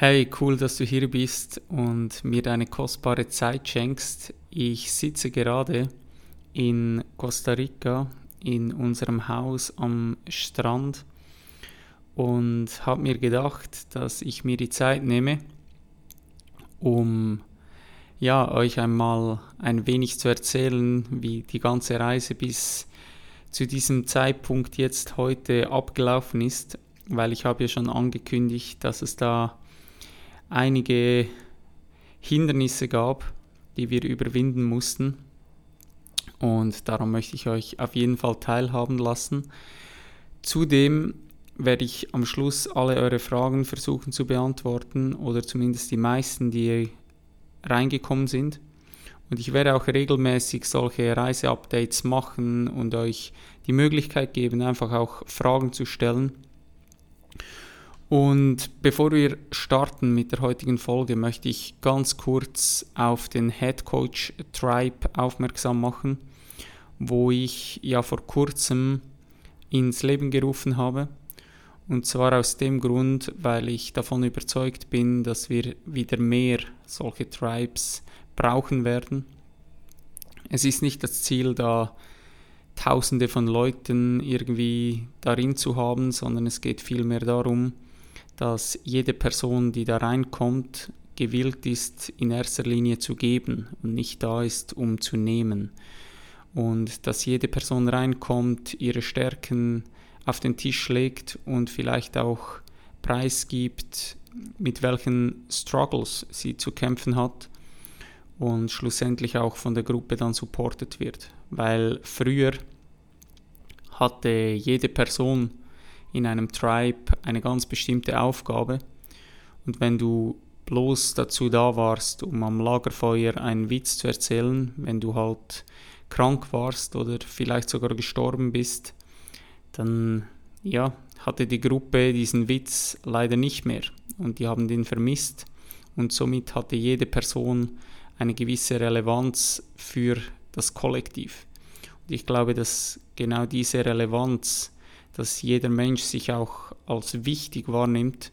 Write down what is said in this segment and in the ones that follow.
Hey, cool, dass du hier bist und mir deine kostbare Zeit schenkst. Ich sitze gerade in Costa Rica in unserem Haus am Strand und habe mir gedacht, dass ich mir die Zeit nehme, um ja, euch einmal ein wenig zu erzählen, wie die ganze Reise bis zu diesem Zeitpunkt jetzt heute abgelaufen ist, weil ich habe ja schon angekündigt, dass es da einige Hindernisse gab, die wir überwinden mussten. Und darum möchte ich euch auf jeden Fall teilhaben lassen. Zudem werde ich am Schluss alle eure Fragen versuchen zu beantworten oder zumindest die meisten, die reingekommen sind. Und ich werde auch regelmäßig solche Reiseupdates machen und euch die Möglichkeit geben, einfach auch Fragen zu stellen. Und bevor wir starten mit der heutigen Folge, möchte ich ganz kurz auf den Head Coach Tribe aufmerksam machen, wo ich ja vor kurzem ins Leben gerufen habe. Und zwar aus dem Grund, weil ich davon überzeugt bin, dass wir wieder mehr solche Tribes brauchen werden. Es ist nicht das Ziel, da Tausende von Leuten irgendwie darin zu haben, sondern es geht vielmehr darum, dass jede Person, die da reinkommt, gewillt ist, in erster Linie zu geben und nicht da ist, um zu nehmen. Und dass jede Person reinkommt, ihre Stärken auf den Tisch legt und vielleicht auch preisgibt, mit welchen Struggles sie zu kämpfen hat und schlussendlich auch von der Gruppe dann supportet wird. Weil früher hatte jede Person in einem Tribe eine ganz bestimmte Aufgabe. Und wenn du bloß dazu da warst, um am Lagerfeuer einen Witz zu erzählen, wenn du halt krank warst oder vielleicht sogar gestorben bist, dann ja, hatte die Gruppe diesen Witz leider nicht mehr und die haben den vermisst und somit hatte jede Person eine gewisse Relevanz für das Kollektiv. Und ich glaube, dass genau diese Relevanz dass jeder Mensch sich auch als wichtig wahrnimmt,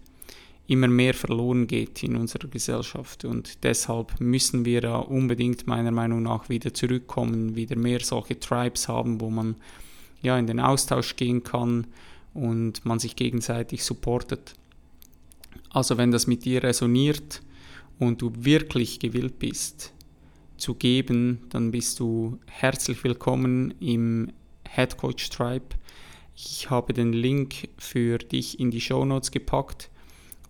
immer mehr verloren geht in unserer Gesellschaft. Und deshalb müssen wir da unbedingt meiner Meinung nach wieder zurückkommen, wieder mehr solche Tribes haben, wo man ja in den Austausch gehen kann und man sich gegenseitig supportet. Also wenn das mit dir resoniert und du wirklich gewillt bist zu geben, dann bist du herzlich willkommen im Head Coach Tribe. Ich habe den Link für dich in die Show Notes gepackt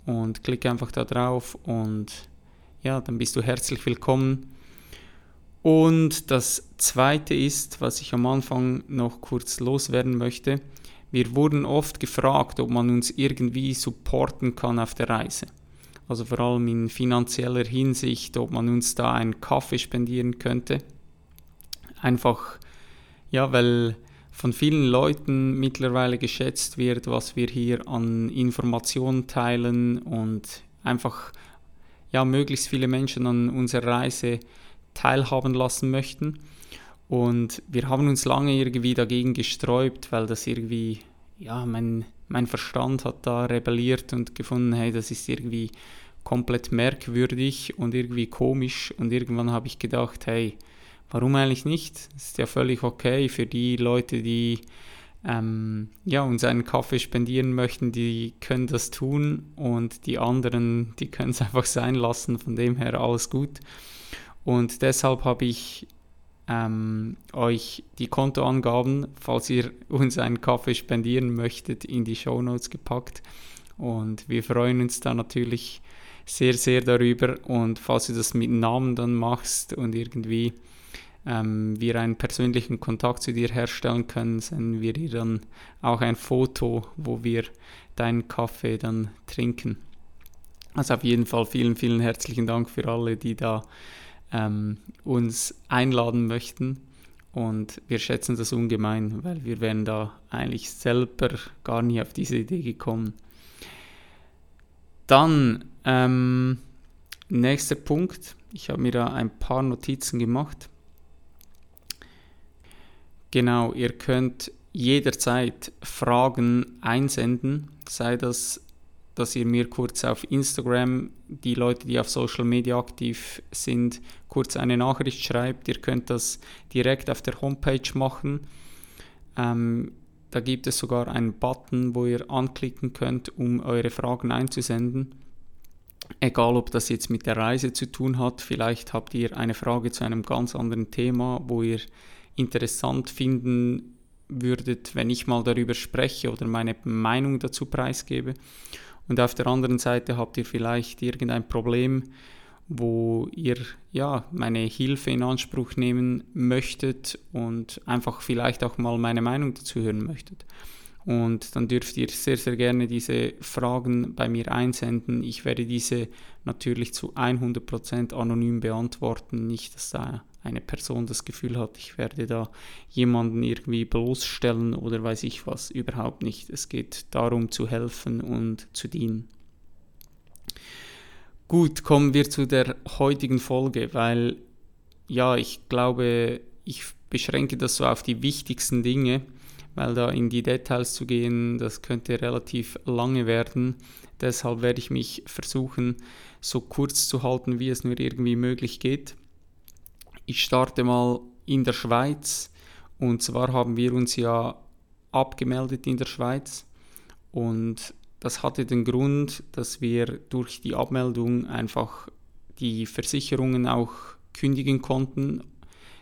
und klicke einfach da drauf und ja, dann bist du herzlich willkommen. Und das zweite ist, was ich am Anfang noch kurz loswerden möchte. Wir wurden oft gefragt, ob man uns irgendwie supporten kann auf der Reise. Also vor allem in finanzieller Hinsicht, ob man uns da einen Kaffee spendieren könnte. Einfach, ja, weil von vielen Leuten mittlerweile geschätzt wird, was wir hier an Informationen teilen und einfach ja, möglichst viele Menschen an unserer Reise teilhaben lassen möchten. Und wir haben uns lange irgendwie dagegen gesträubt, weil das irgendwie, ja, mein, mein Verstand hat da rebelliert und gefunden, hey, das ist irgendwie komplett merkwürdig und irgendwie komisch. Und irgendwann habe ich gedacht, hey, Warum eigentlich nicht? Ist ja völlig okay für die Leute, die ähm, ja, uns einen Kaffee spendieren möchten, die können das tun und die anderen, die können es einfach sein lassen. Von dem her alles gut. Und deshalb habe ich ähm, euch die Kontoangaben, falls ihr uns einen Kaffee spendieren möchtet, in die Show Notes gepackt. Und wir freuen uns da natürlich sehr, sehr darüber. Und falls du das mit Namen dann machst und irgendwie ähm, wir einen persönlichen Kontakt zu dir herstellen können, senden wir dir dann auch ein Foto, wo wir deinen Kaffee dann trinken. Also auf jeden Fall vielen, vielen herzlichen Dank für alle, die da ähm, uns einladen möchten. Und wir schätzen das ungemein, weil wir wären da eigentlich selber gar nie auf diese Idee gekommen. Dann ähm, nächster Punkt. Ich habe mir da ein paar Notizen gemacht. Genau, ihr könnt jederzeit Fragen einsenden, sei das, dass ihr mir kurz auf Instagram, die Leute, die auf Social Media aktiv sind, kurz eine Nachricht schreibt. Ihr könnt das direkt auf der Homepage machen. Ähm, da gibt es sogar einen Button, wo ihr anklicken könnt, um eure Fragen einzusenden. Egal, ob das jetzt mit der Reise zu tun hat, vielleicht habt ihr eine Frage zu einem ganz anderen Thema, wo ihr interessant finden würdet, wenn ich mal darüber spreche oder meine Meinung dazu preisgebe. Und auf der anderen Seite habt ihr vielleicht irgendein Problem, wo ihr ja meine Hilfe in Anspruch nehmen möchtet und einfach vielleicht auch mal meine Meinung dazu hören möchtet. Und dann dürft ihr sehr, sehr gerne diese Fragen bei mir einsenden. Ich werde diese natürlich zu 100% anonym beantworten. Nicht, dass da eine Person das Gefühl hat, ich werde da jemanden irgendwie bloßstellen oder weiß ich was. Überhaupt nicht. Es geht darum zu helfen und zu dienen. Gut, kommen wir zu der heutigen Folge, weil ja, ich glaube, ich beschränke das so auf die wichtigsten Dinge weil da in die Details zu gehen, das könnte relativ lange werden. Deshalb werde ich mich versuchen, so kurz zu halten, wie es nur irgendwie möglich geht. Ich starte mal in der Schweiz. Und zwar haben wir uns ja abgemeldet in der Schweiz. Und das hatte den Grund, dass wir durch die Abmeldung einfach die Versicherungen auch kündigen konnten,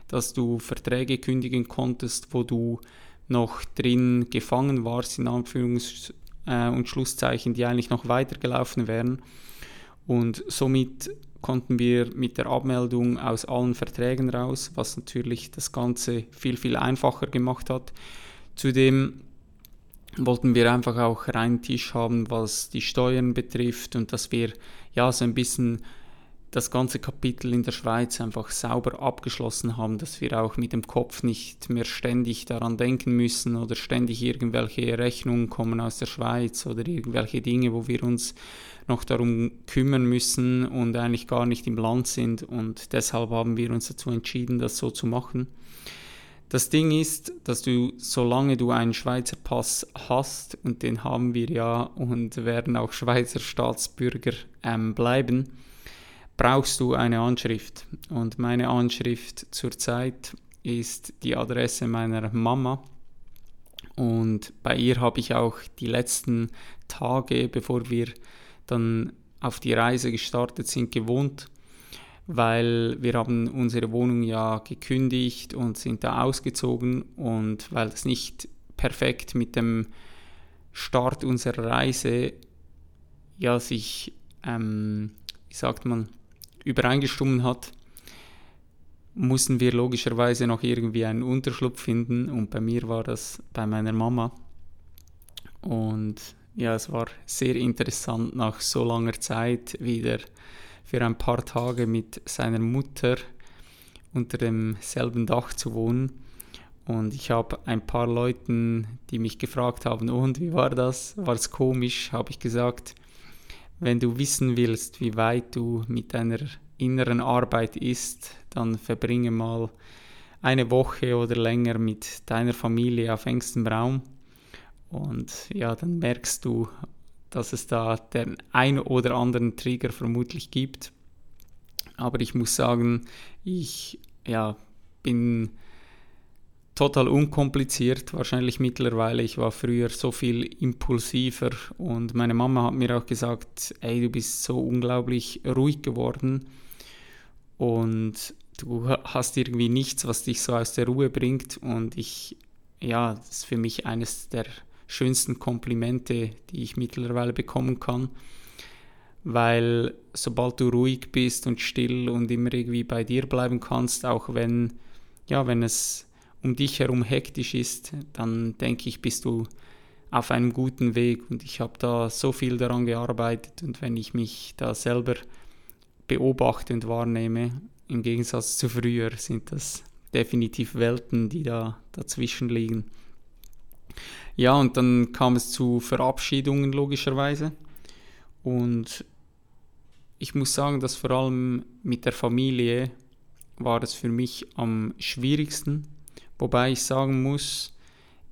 dass du Verträge kündigen konntest, wo du noch drin gefangen warst, in Anführungs- äh, und Schlusszeichen, die eigentlich noch weitergelaufen wären. Und somit konnten wir mit der Abmeldung aus allen Verträgen raus, was natürlich das Ganze viel, viel einfacher gemacht hat. Zudem wollten wir einfach auch reinen Tisch haben, was die Steuern betrifft und dass wir ja so ein bisschen das ganze Kapitel in der Schweiz einfach sauber abgeschlossen haben, dass wir auch mit dem Kopf nicht mehr ständig daran denken müssen oder ständig irgendwelche Rechnungen kommen aus der Schweiz oder irgendwelche Dinge, wo wir uns noch darum kümmern müssen und eigentlich gar nicht im Land sind. Und deshalb haben wir uns dazu entschieden, das so zu machen. Das Ding ist, dass du, solange du einen Schweizer Pass hast, und den haben wir ja und werden auch Schweizer Staatsbürger ähm, bleiben, brauchst du eine Anschrift. Und meine Anschrift zurzeit ist die Adresse meiner Mama. Und bei ihr habe ich auch die letzten Tage, bevor wir dann auf die Reise gestartet sind, gewohnt, weil wir haben unsere Wohnung ja gekündigt und sind da ausgezogen und weil das nicht perfekt mit dem Start unserer Reise ja sich, ähm, wie sagt man, übereingestimmt hat, mussten wir logischerweise noch irgendwie einen Unterschlupf finden und bei mir war das bei meiner Mama. Und ja, es war sehr interessant, nach so langer Zeit wieder für ein paar Tage mit seiner Mutter unter demselben Dach zu wohnen. Und ich habe ein paar Leuten, die mich gefragt haben, und wie war das? War es komisch? Habe ich gesagt, wenn du wissen willst, wie weit du mit deiner inneren Arbeit ist, dann verbringe mal eine Woche oder länger mit deiner Familie auf engstem Raum. Und ja, dann merkst du, dass es da den ein oder anderen Trigger vermutlich gibt. Aber ich muss sagen, ich ja, bin total unkompliziert, wahrscheinlich mittlerweile. Ich war früher so viel impulsiver und meine Mama hat mir auch gesagt, ey, du bist so unglaublich ruhig geworden und du hast irgendwie nichts, was dich so aus der Ruhe bringt und ich, ja, das ist für mich eines der schönsten Komplimente, die ich mittlerweile bekommen kann, weil sobald du ruhig bist und still und immer irgendwie bei dir bleiben kannst, auch wenn, ja, wenn es um dich herum hektisch ist, dann denke ich, bist du auf einem guten Weg und ich habe da so viel daran gearbeitet und wenn ich mich da selber beobachte und wahrnehme, im Gegensatz zu früher, sind das definitiv Welten, die da dazwischen liegen. Ja, und dann kam es zu Verabschiedungen logischerweise. Und ich muss sagen, dass vor allem mit der Familie war es für mich am schwierigsten. Wobei ich sagen muss,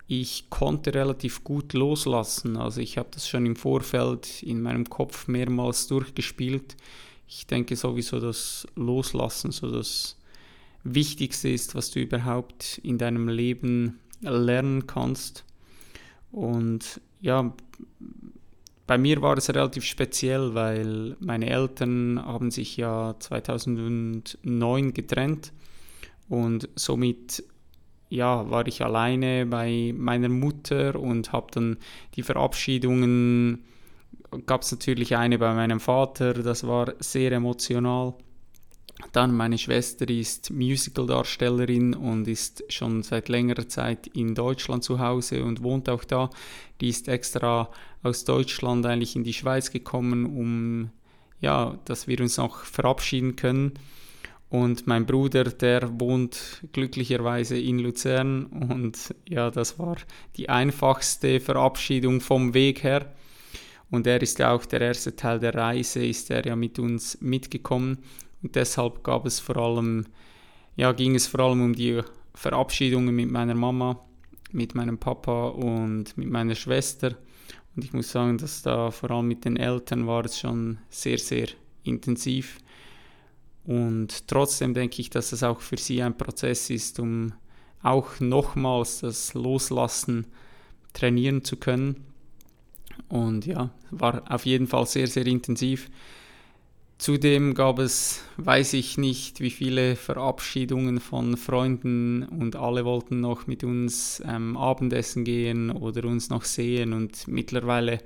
ich konnte relativ gut loslassen. Also ich habe das schon im Vorfeld in meinem Kopf mehrmals durchgespielt. Ich denke sowieso, dass Loslassen so das Wichtigste ist, was du überhaupt in deinem Leben lernen kannst. Und ja, bei mir war es relativ speziell, weil meine Eltern haben sich ja 2009 getrennt und somit ja, war ich alleine bei meiner Mutter und habe dann die Verabschiedungen, gab es natürlich eine bei meinem Vater, das war sehr emotional. Dann meine Schwester ist Musicaldarstellerin und ist schon seit längerer Zeit in Deutschland zu Hause und wohnt auch da. Die ist extra aus Deutschland eigentlich in die Schweiz gekommen, um ja, dass wir uns noch verabschieden können. Und mein Bruder, der wohnt glücklicherweise in Luzern und ja, das war die einfachste Verabschiedung vom Weg her. Und er ist ja auch der erste Teil der Reise, ist er ja mit uns mitgekommen. Und deshalb gab es vor allem, ja, ging es vor allem um die Verabschiedungen mit meiner Mama, mit meinem Papa und mit meiner Schwester. Und ich muss sagen, dass da vor allem mit den Eltern war es schon sehr, sehr intensiv. Und trotzdem denke ich, dass es auch für sie ein Prozess ist, um auch nochmals das Loslassen trainieren zu können. Und ja, war auf jeden Fall sehr, sehr intensiv. Zudem gab es, weiß ich nicht, wie viele Verabschiedungen von Freunden und alle wollten noch mit uns ähm, Abendessen gehen oder uns noch sehen und mittlerweile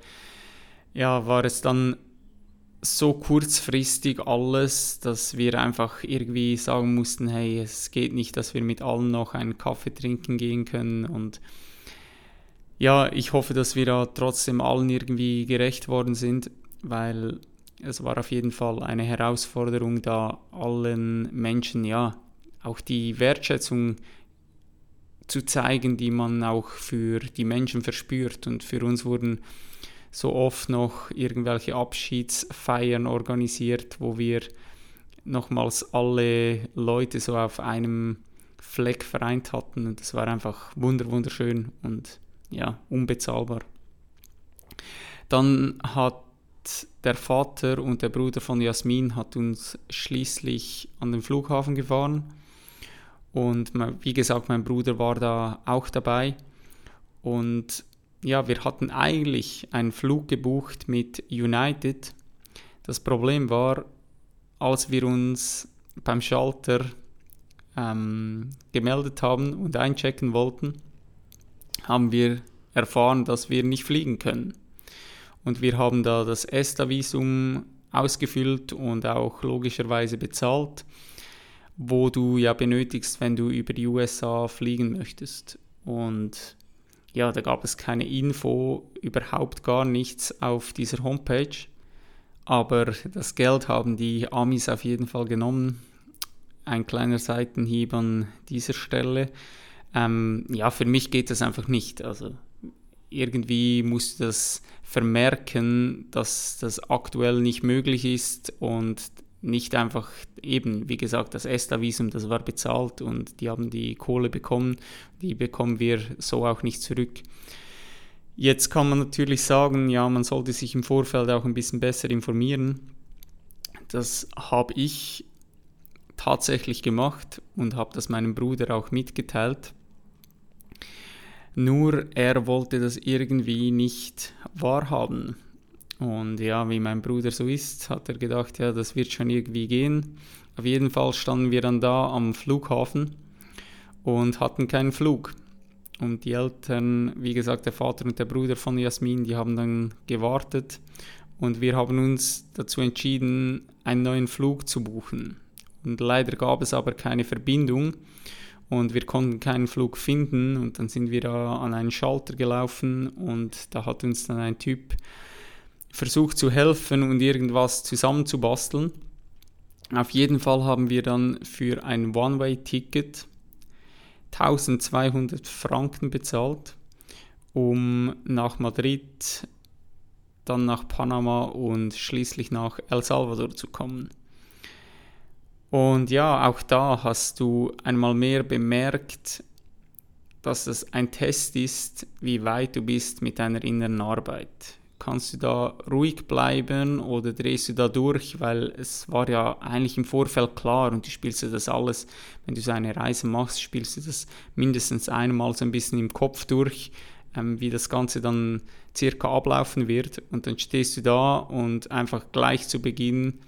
ja, war es dann so kurzfristig alles, dass wir einfach irgendwie sagen mussten, hey, es geht nicht, dass wir mit allen noch einen Kaffee trinken gehen können und ja, ich hoffe, dass wir da trotzdem allen irgendwie gerecht worden sind, weil es war auf jeden Fall eine Herausforderung, da allen Menschen ja auch die Wertschätzung zu zeigen, die man auch für die Menschen verspürt. Und für uns wurden so oft noch irgendwelche Abschiedsfeiern organisiert, wo wir nochmals alle Leute so auf einem Fleck vereint hatten. Und das war einfach wunderschön und ja, unbezahlbar. Dann hat der Vater und der Bruder von Jasmin hat uns schließlich an den Flughafen gefahren. Und wie gesagt, mein Bruder war da auch dabei. Und ja, wir hatten eigentlich einen Flug gebucht mit United. Das Problem war, als wir uns beim Schalter ähm, gemeldet haben und einchecken wollten, haben wir erfahren, dass wir nicht fliegen können. Und wir haben da das ESTA-Visum ausgefüllt und auch logischerweise bezahlt, wo du ja benötigst, wenn du über die USA fliegen möchtest. Und ja, da gab es keine Info, überhaupt gar nichts auf dieser Homepage. Aber das Geld haben die Amis auf jeden Fall genommen. Ein kleiner Seitenhieb an dieser Stelle. Ähm, ja, für mich geht das einfach nicht. Also irgendwie musst du das vermerken, dass das aktuell nicht möglich ist und nicht einfach eben, wie gesagt, das ESTA-Visum, das war bezahlt und die haben die Kohle bekommen, die bekommen wir so auch nicht zurück. Jetzt kann man natürlich sagen, ja, man sollte sich im Vorfeld auch ein bisschen besser informieren. Das habe ich tatsächlich gemacht und habe das meinem Bruder auch mitgeteilt. Nur er wollte das irgendwie nicht wahrhaben. Und ja, wie mein Bruder so ist, hat er gedacht, ja, das wird schon irgendwie gehen. Auf jeden Fall standen wir dann da am Flughafen und hatten keinen Flug. Und die Eltern, wie gesagt, der Vater und der Bruder von Jasmin, die haben dann gewartet und wir haben uns dazu entschieden, einen neuen Flug zu buchen. Und leider gab es aber keine Verbindung und wir konnten keinen Flug finden und dann sind wir da an einen Schalter gelaufen und da hat uns dann ein Typ versucht zu helfen und irgendwas zusammenzubasteln. Auf jeden Fall haben wir dann für ein One-Way-Ticket 1200 Franken bezahlt, um nach Madrid, dann nach Panama und schließlich nach El Salvador zu kommen. Und ja, auch da hast du einmal mehr bemerkt, dass es ein Test ist, wie weit du bist mit deiner inneren Arbeit. Kannst du da ruhig bleiben oder drehst du da durch, weil es war ja eigentlich im Vorfeld klar und du spielst dir das alles, wenn du so eine Reise machst, spielst du das mindestens einmal so ein bisschen im Kopf durch, ähm, wie das Ganze dann circa ablaufen wird und dann stehst du da und einfach gleich zu Beginn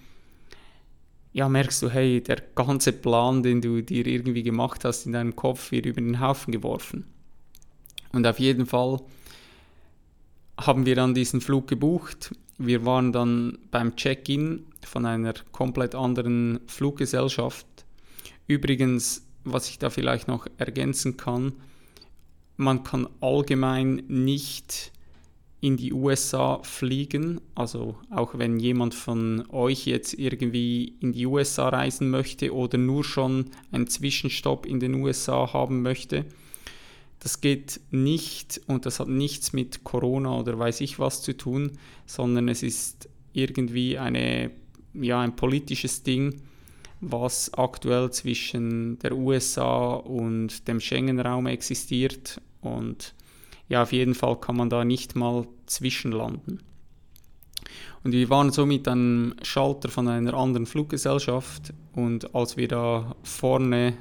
ja, merkst du, hey, der ganze Plan, den du dir irgendwie gemacht hast in deinem Kopf, wird über den Haufen geworfen. Und auf jeden Fall haben wir dann diesen Flug gebucht. Wir waren dann beim Check-in von einer komplett anderen Fluggesellschaft. Übrigens, was ich da vielleicht noch ergänzen kann, man kann allgemein nicht in die USA fliegen. Also auch wenn jemand von euch jetzt irgendwie in die USA reisen möchte oder nur schon einen Zwischenstopp in den USA haben möchte. Das geht nicht und das hat nichts mit Corona oder weiß ich was zu tun, sondern es ist irgendwie eine, ja, ein politisches Ding, was aktuell zwischen der USA und dem Schengen-Raum existiert und ja, auf jeden Fall kann man da nicht mal zwischenlanden. Und wir waren somit am Schalter von einer anderen Fluggesellschaft und als wir da vorne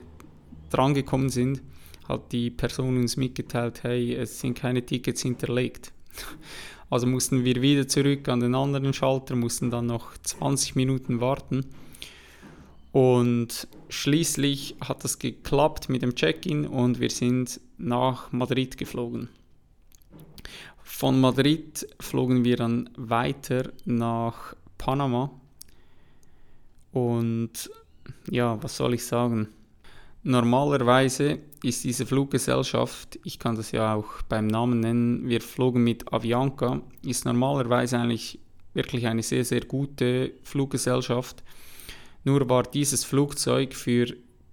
drangekommen sind, hat die Person uns mitgeteilt, hey, es sind keine Tickets hinterlegt. Also mussten wir wieder zurück an den anderen Schalter, mussten dann noch 20 Minuten warten. Und schließlich hat das geklappt mit dem Check-in und wir sind nach Madrid geflogen. Von Madrid flogen wir dann weiter nach Panama. Und ja, was soll ich sagen? Normalerweise ist diese Fluggesellschaft, ich kann das ja auch beim Namen nennen, wir flogen mit Avianca, ist normalerweise eigentlich wirklich eine sehr, sehr gute Fluggesellschaft. Nur war dieses Flugzeug für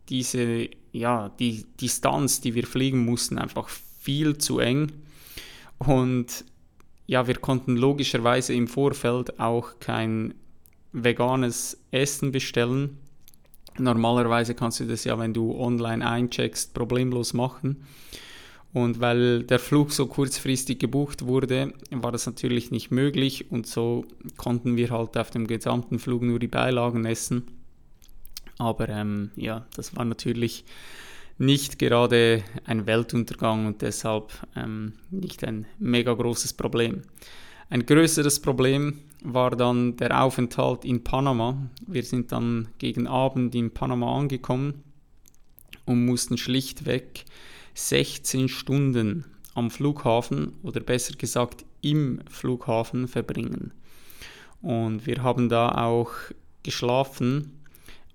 diese, ja, die Distanz, die wir fliegen mussten, einfach viel zu eng. Und ja, wir konnten logischerweise im Vorfeld auch kein veganes Essen bestellen. Normalerweise kannst du das ja, wenn du online eincheckst, problemlos machen. Und weil der Flug so kurzfristig gebucht wurde, war das natürlich nicht möglich und so konnten wir halt auf dem gesamten Flug nur die Beilagen essen. Aber ähm, ja, das war natürlich nicht gerade ein Weltuntergang und deshalb ähm, nicht ein mega großes Problem. Ein größeres Problem war dann der Aufenthalt in Panama. Wir sind dann gegen Abend in Panama angekommen und mussten schlichtweg 16 Stunden am Flughafen oder besser gesagt im Flughafen verbringen. Und wir haben da auch geschlafen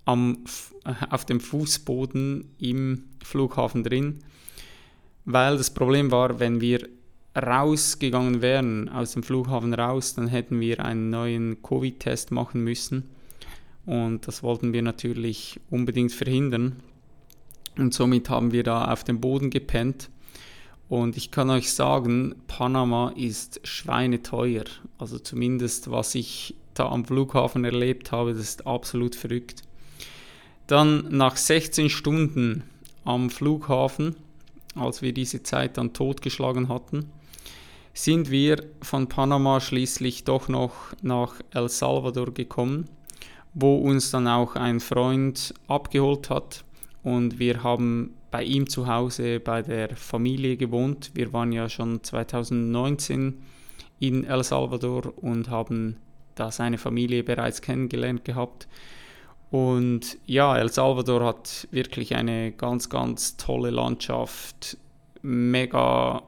am, äh, auf dem Fußboden im Flughafen drin, weil das Problem war, wenn wir rausgegangen wären, aus dem Flughafen raus, dann hätten wir einen neuen Covid-Test machen müssen. Und das wollten wir natürlich unbedingt verhindern. Und somit haben wir da auf dem Boden gepennt. Und ich kann euch sagen, Panama ist schweineteuer. Also zumindest was ich da am Flughafen erlebt habe, das ist absolut verrückt. Dann nach 16 Stunden am Flughafen, als wir diese Zeit dann totgeschlagen hatten, sind wir von Panama schließlich doch noch nach El Salvador gekommen, wo uns dann auch ein Freund abgeholt hat und wir haben bei ihm zu Hause bei der Familie gewohnt. Wir waren ja schon 2019 in El Salvador und haben da seine Familie bereits kennengelernt gehabt. Und ja, El Salvador hat wirklich eine ganz, ganz tolle Landschaft, mega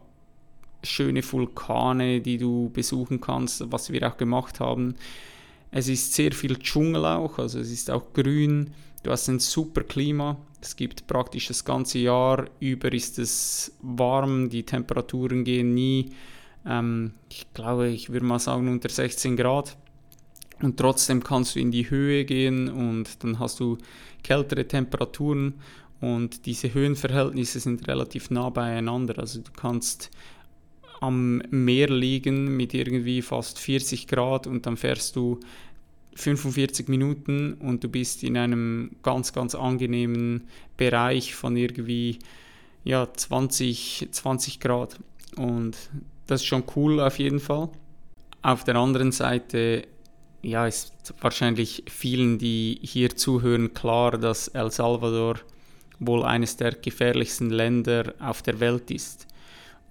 schöne Vulkane, die du besuchen kannst, was wir auch gemacht haben. Es ist sehr viel Dschungel auch, also es ist auch grün, Du hast ein super Klima. Es gibt praktisch das ganze Jahr über ist es warm. Die Temperaturen gehen nie, ähm, ich glaube, ich würde mal sagen unter 16 Grad. Und trotzdem kannst du in die Höhe gehen und dann hast du kältere Temperaturen und diese Höhenverhältnisse sind relativ nah beieinander. Also du kannst am Meer liegen mit irgendwie fast 40 Grad und dann fährst du 45 Minuten und du bist in einem ganz, ganz angenehmen Bereich von irgendwie ja, 20, 20 Grad. Und das ist schon cool auf jeden Fall. Auf der anderen Seite ja, ist wahrscheinlich vielen, die hier zuhören, klar, dass El Salvador wohl eines der gefährlichsten Länder auf der Welt ist.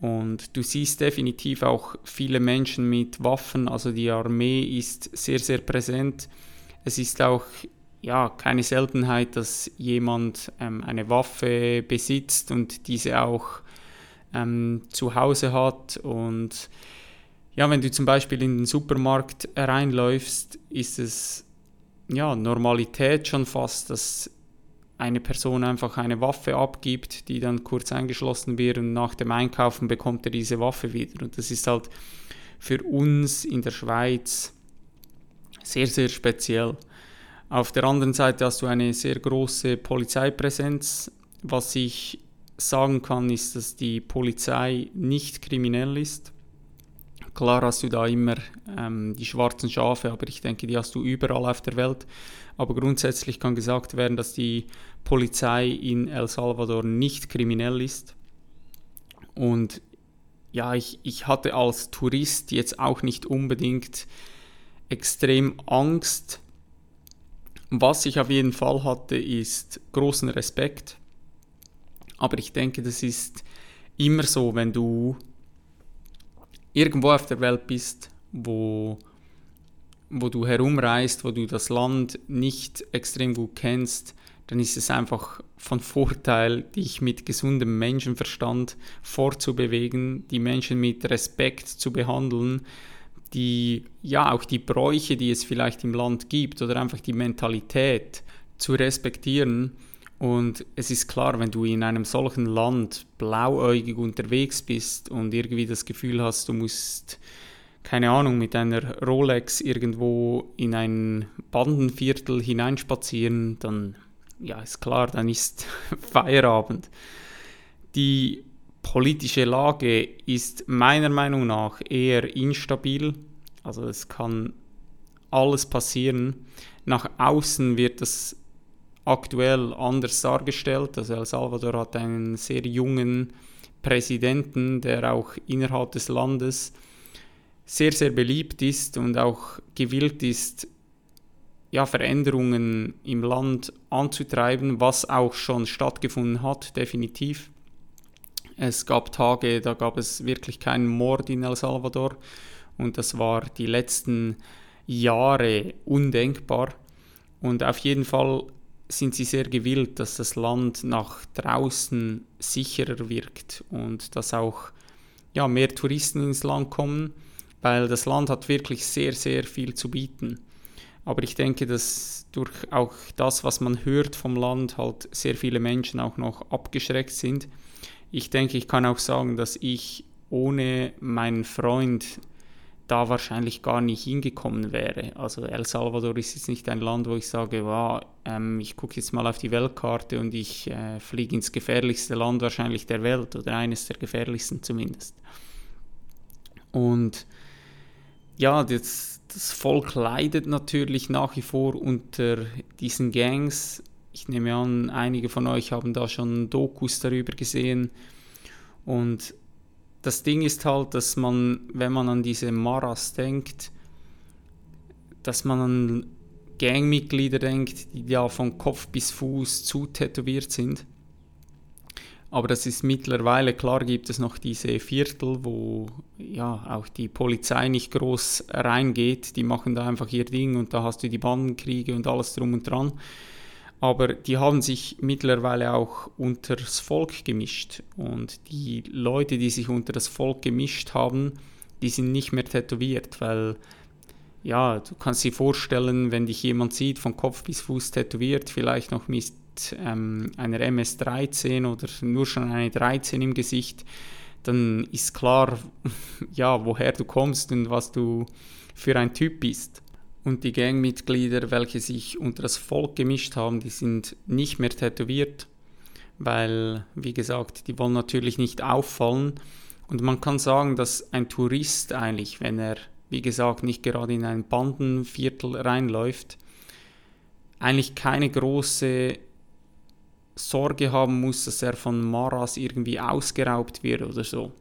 Und du siehst definitiv auch viele Menschen mit Waffen, also die Armee ist sehr, sehr präsent. Es ist auch ja, keine Seltenheit, dass jemand ähm, eine Waffe besitzt und diese auch ähm, zu Hause hat. Und ja, wenn du zum Beispiel in den Supermarkt reinläufst, ist es ja Normalität schon fast, dass eine Person einfach eine Waffe abgibt, die dann kurz eingeschlossen wird und nach dem Einkaufen bekommt er diese Waffe wieder. Und das ist halt für uns in der Schweiz sehr, sehr speziell. Auf der anderen Seite hast du eine sehr große Polizeipräsenz. Was ich sagen kann, ist, dass die Polizei nicht kriminell ist. Klar hast du da immer ähm, die schwarzen Schafe, aber ich denke, die hast du überall auf der Welt. Aber grundsätzlich kann gesagt werden, dass die Polizei in El Salvador nicht kriminell ist. Und ja, ich, ich hatte als Tourist jetzt auch nicht unbedingt extrem Angst. Was ich auf jeden Fall hatte, ist großen Respekt. Aber ich denke, das ist immer so, wenn du irgendwo auf der Welt bist, wo wo du herumreist, wo du das Land nicht extrem gut kennst, dann ist es einfach von Vorteil, dich mit gesundem Menschenverstand vorzubewegen, die Menschen mit Respekt zu behandeln, die ja auch die Bräuche, die es vielleicht im Land gibt oder einfach die Mentalität zu respektieren. Und es ist klar, wenn du in einem solchen Land blauäugig unterwegs bist und irgendwie das Gefühl hast, du musst keine Ahnung, mit einer Rolex irgendwo in ein Bandenviertel hineinspazieren, dann ja, ist klar, dann ist Feierabend. Die politische Lage ist meiner Meinung nach eher instabil. Also es kann alles passieren. Nach außen wird es aktuell anders dargestellt. Also El Salvador hat einen sehr jungen Präsidenten, der auch innerhalb des Landes sehr, sehr beliebt ist und auch gewillt ist, ja, Veränderungen im Land anzutreiben, was auch schon stattgefunden hat, definitiv. Es gab Tage, da gab es wirklich keinen Mord in El Salvador und das war die letzten Jahre undenkbar. Und auf jeden Fall sind sie sehr gewillt, dass das Land nach draußen sicherer wirkt und dass auch ja, mehr Touristen ins Land kommen weil das Land hat wirklich sehr, sehr viel zu bieten. Aber ich denke, dass durch auch das, was man hört vom Land, halt sehr viele Menschen auch noch abgeschreckt sind. Ich denke, ich kann auch sagen, dass ich ohne meinen Freund da wahrscheinlich gar nicht hingekommen wäre. Also El Salvador ist jetzt nicht ein Land, wo ich sage, wow, ähm, ich gucke jetzt mal auf die Weltkarte und ich äh, fliege ins gefährlichste Land wahrscheinlich der Welt oder eines der gefährlichsten zumindest. Und ja, das, das Volk leidet natürlich nach wie vor unter diesen Gangs. Ich nehme an, einige von euch haben da schon Dokus darüber gesehen. Und das Ding ist halt, dass man, wenn man an diese Maras denkt, dass man an Gangmitglieder denkt, die ja von Kopf bis Fuß zu tätowiert sind. Aber das ist mittlerweile, klar gibt es noch diese Viertel, wo ja auch die Polizei nicht groß reingeht. Die machen da einfach ihr Ding und da hast du die Bandenkriege und alles drum und dran. Aber die haben sich mittlerweile auch unter das Volk gemischt. Und die Leute, die sich unter das Volk gemischt haben, die sind nicht mehr tätowiert, weil ja, du kannst dir vorstellen, wenn dich jemand sieht, von Kopf bis Fuß tätowiert, vielleicht noch mit ähm, einer MS-13 oder nur schon eine 13 im Gesicht, dann ist klar, ja, woher du kommst und was du für ein Typ bist. Und die Gangmitglieder, welche sich unter das Volk gemischt haben, die sind nicht mehr tätowiert, weil, wie gesagt, die wollen natürlich nicht auffallen. Und man kann sagen, dass ein Tourist eigentlich, wenn er, wie gesagt, nicht gerade in ein Bandenviertel reinläuft, eigentlich keine große Sorge haben muss, dass er von Maras irgendwie ausgeraubt wird oder so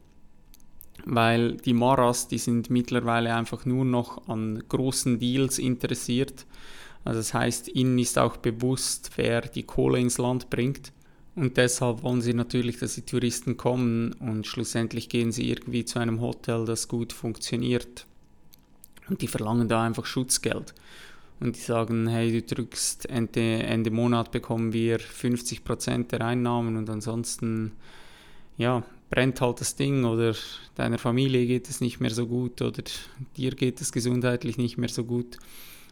weil die Maras, die sind mittlerweile einfach nur noch an großen Deals interessiert. Also das heißt, ihnen ist auch bewusst, wer die Kohle ins Land bringt. Und deshalb wollen sie natürlich, dass die Touristen kommen und schlussendlich gehen sie irgendwie zu einem Hotel, das gut funktioniert. Und die verlangen da einfach Schutzgeld. Und die sagen, hey, du drückst Ende, Ende Monat bekommen wir 50% der Einnahmen und ansonsten, ja, brennt halt das Ding oder deiner Familie geht es nicht mehr so gut oder dir geht es gesundheitlich nicht mehr so gut.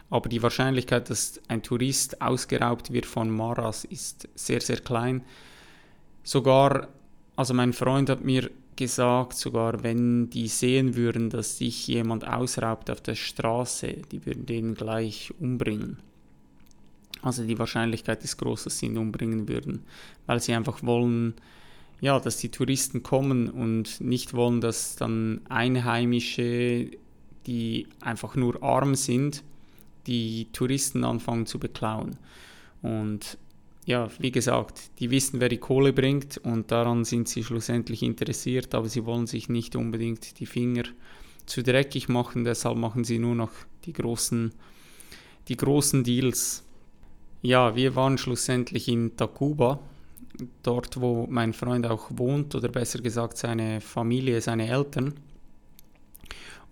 Aber die Wahrscheinlichkeit, dass ein Tourist ausgeraubt wird von Maras, ist sehr, sehr klein. Sogar, also mein Freund hat mir gesagt, sogar wenn die sehen würden, dass sich jemand ausraubt auf der Straße, die würden den gleich umbringen. Also die Wahrscheinlichkeit ist groß, dass sie ihn umbringen würden, weil sie einfach wollen, ja, dass die Touristen kommen und nicht wollen, dass dann Einheimische, die einfach nur arm sind, die Touristen anfangen zu beklauen. Und ja, wie gesagt, die wissen, wer die Kohle bringt und daran sind sie schlussendlich interessiert, aber sie wollen sich nicht unbedingt die Finger zu dreckig machen, deshalb machen sie nur noch die großen, die großen Deals. Ja, wir waren schlussendlich in Takuba, dort, wo mein Freund auch wohnt, oder besser gesagt seine Familie, seine Eltern.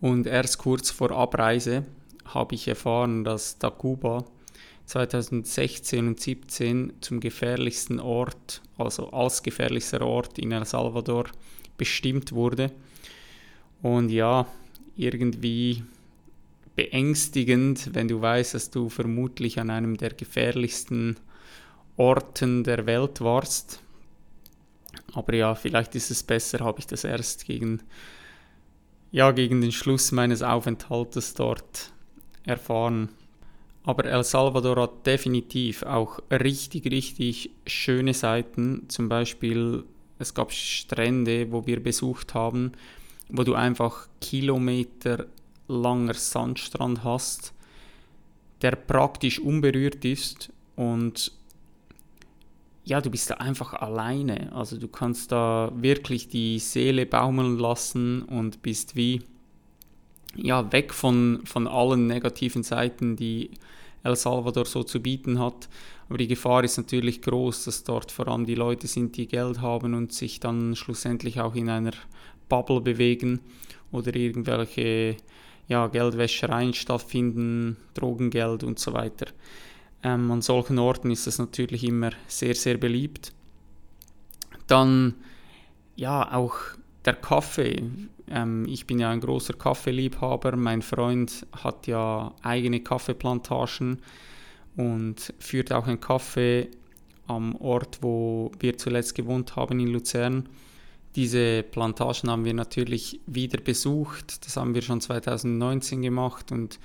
Und erst kurz vor Abreise habe ich erfahren, dass Takuba 2016 und 2017 zum gefährlichsten Ort, also als gefährlichster Ort in El Salvador bestimmt wurde. Und ja, irgendwie beängstigend, wenn du weißt, dass du vermutlich an einem der gefährlichsten Orten der Welt warst. Aber ja, vielleicht ist es besser, habe ich das erst gegen, ja, gegen den Schluss meines Aufenthaltes dort erfahren. Aber El Salvador hat definitiv auch richtig, richtig schöne Seiten. Zum Beispiel, es gab Strände, wo wir besucht haben, wo du einfach Kilometer langer Sandstrand hast, der praktisch unberührt ist und ja, du bist da einfach alleine. Also du kannst da wirklich die Seele baumeln lassen und bist wie ja, weg von, von allen negativen Seiten, die El Salvador so zu bieten hat. Aber die Gefahr ist natürlich groß, dass dort vor allem die Leute sind, die Geld haben und sich dann schlussendlich auch in einer Bubble bewegen oder irgendwelche ja, Geldwäschereien stattfinden, Drogengeld und so weiter. Ähm, an solchen Orten ist das natürlich immer sehr, sehr beliebt. Dann ja auch der Kaffee. Ähm, ich bin ja ein großer Kaffeeliebhaber. Mein Freund hat ja eigene Kaffeeplantagen und führt auch einen Kaffee am Ort, wo wir zuletzt gewohnt haben in Luzern. Diese Plantagen haben wir natürlich wieder besucht. Das haben wir schon 2019 gemacht und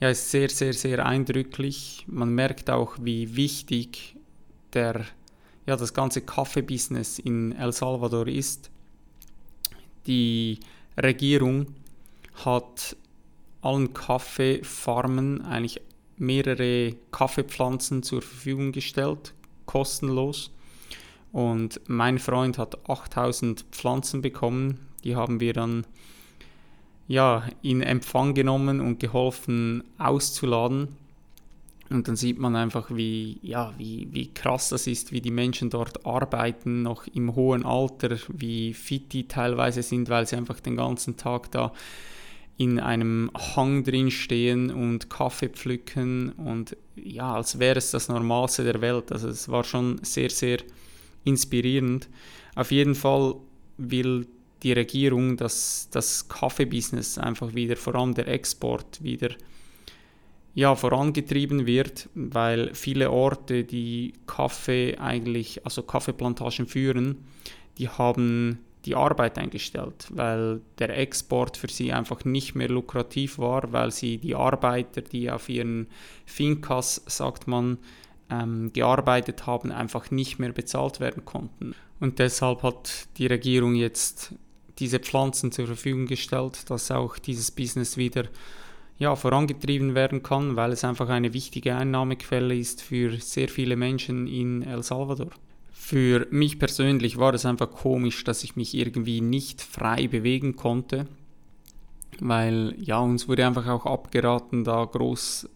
ja, ist sehr, sehr, sehr eindrücklich. Man merkt auch, wie wichtig der, ja, das ganze Kaffeebusiness in El Salvador ist. Die Regierung hat allen Kaffeefarmen eigentlich mehrere Kaffeepflanzen zur Verfügung gestellt, kostenlos. Und mein Freund hat 8000 Pflanzen bekommen. Die haben wir dann ja, in Empfang genommen und geholfen auszuladen. Und dann sieht man einfach, wie, ja, wie, wie krass das ist, wie die Menschen dort arbeiten, noch im hohen Alter, wie fit die teilweise sind, weil sie einfach den ganzen Tag da in einem Hang drin stehen und Kaffee pflücken und ja, als wäre es das Normalste der Welt. Also es war schon sehr, sehr inspirierend. Auf jeden Fall will die Regierung, dass das Kaffeebusiness einfach wieder, vor allem der Export, wieder ja, vorangetrieben wird, weil viele Orte, die Kaffee eigentlich, also Kaffeeplantagen führen, die haben die Arbeit eingestellt, weil der Export für sie einfach nicht mehr lukrativ war, weil sie die Arbeiter, die auf ihren Fincas, sagt man, ähm, gearbeitet haben, einfach nicht mehr bezahlt werden konnten. Und deshalb hat die Regierung jetzt diese Pflanzen zur Verfügung gestellt, dass auch dieses Business wieder ja, vorangetrieben werden kann, weil es einfach eine wichtige Einnahmequelle ist für sehr viele Menschen in El Salvador. Für mich persönlich war es einfach komisch, dass ich mich irgendwie nicht frei bewegen konnte, weil ja, uns wurde einfach auch abgeraten, da groß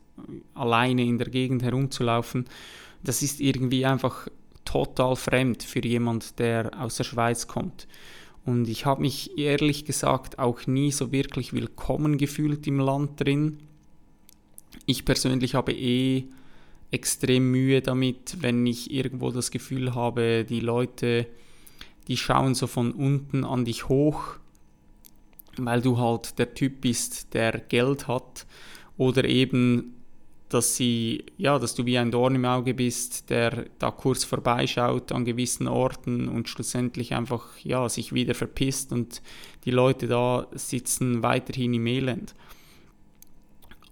alleine in der Gegend herumzulaufen. Das ist irgendwie einfach total fremd für jemand, der aus der Schweiz kommt. Und ich habe mich ehrlich gesagt auch nie so wirklich willkommen gefühlt im Land drin. Ich persönlich habe eh extrem Mühe damit, wenn ich irgendwo das Gefühl habe, die Leute, die schauen so von unten an dich hoch, weil du halt der Typ bist, der Geld hat oder eben dass sie, ja, dass du wie ein Dorn im Auge bist, der da kurz vorbeischaut an gewissen Orten und schlussendlich einfach, ja, sich wieder verpisst und die Leute da sitzen weiterhin im Elend.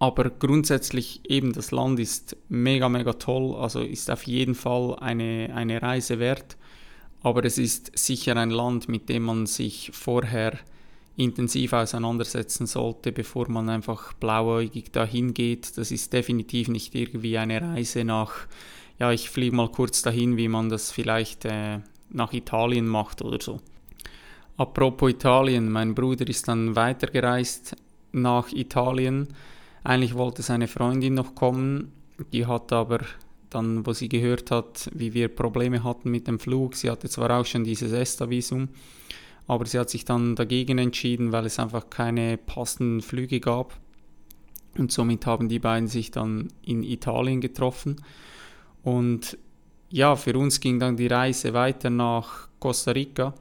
Aber grundsätzlich eben das Land ist mega, mega toll, also ist auf jeden Fall eine, eine Reise wert. Aber es ist sicher ein Land, mit dem man sich vorher intensiv auseinandersetzen sollte, bevor man einfach blauäugig dahin geht. Das ist definitiv nicht irgendwie eine Reise nach, ja, ich fliege mal kurz dahin, wie man das vielleicht äh, nach Italien macht oder so. Apropos Italien, mein Bruder ist dann weitergereist nach Italien. Eigentlich wollte seine Freundin noch kommen, die hat aber dann, wo sie gehört hat, wie wir Probleme hatten mit dem Flug, sie hatte zwar auch schon dieses ESTA-Visum, aber sie hat sich dann dagegen entschieden, weil es einfach keine passenden Flüge gab. Und somit haben die beiden sich dann in Italien getroffen. Und ja, für uns ging dann die Reise weiter nach Costa Rica.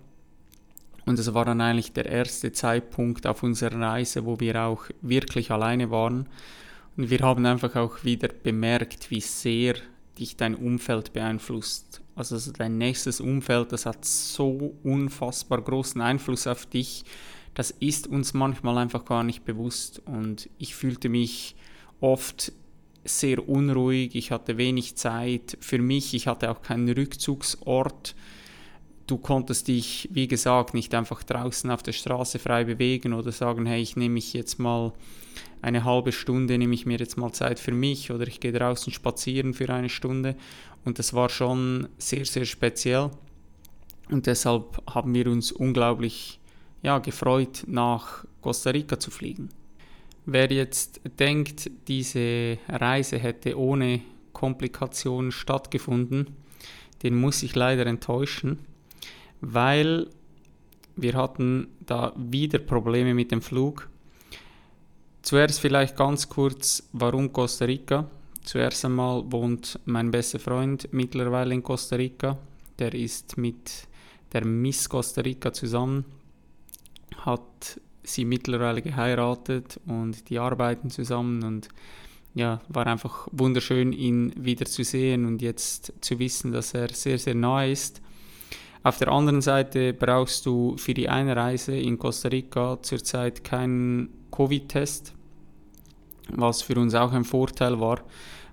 Und es war dann eigentlich der erste Zeitpunkt auf unserer Reise, wo wir auch wirklich alleine waren. Und wir haben einfach auch wieder bemerkt, wie sehr dich dein Umfeld beeinflusst. Also dein nächstes Umfeld, das hat so unfassbar großen Einfluss auf dich. Das ist uns manchmal einfach gar nicht bewusst. Und ich fühlte mich oft sehr unruhig, ich hatte wenig Zeit für mich, ich hatte auch keinen Rückzugsort. Du konntest dich, wie gesagt, nicht einfach draußen auf der Straße frei bewegen oder sagen, hey, ich nehme mich jetzt mal eine halbe Stunde, nehme ich mir jetzt mal Zeit für mich oder ich gehe draußen spazieren für eine Stunde. Und das war schon sehr, sehr speziell. Und deshalb haben wir uns unglaublich ja, gefreut, nach Costa Rica zu fliegen. Wer jetzt denkt, diese Reise hätte ohne Komplikationen stattgefunden, den muss ich leider enttäuschen, weil wir hatten da wieder Probleme mit dem Flug. Zuerst vielleicht ganz kurz, warum Costa Rica? Zuerst einmal wohnt mein bester Freund mittlerweile in Costa Rica. Der ist mit der Miss Costa Rica zusammen, hat sie mittlerweile geheiratet und die arbeiten zusammen und ja, war einfach wunderschön, ihn wieder zu sehen und jetzt zu wissen, dass er sehr, sehr nahe ist. Auf der anderen Seite brauchst du für die Einreise in Costa Rica zurzeit keinen Covid-Test, was für uns auch ein Vorteil war.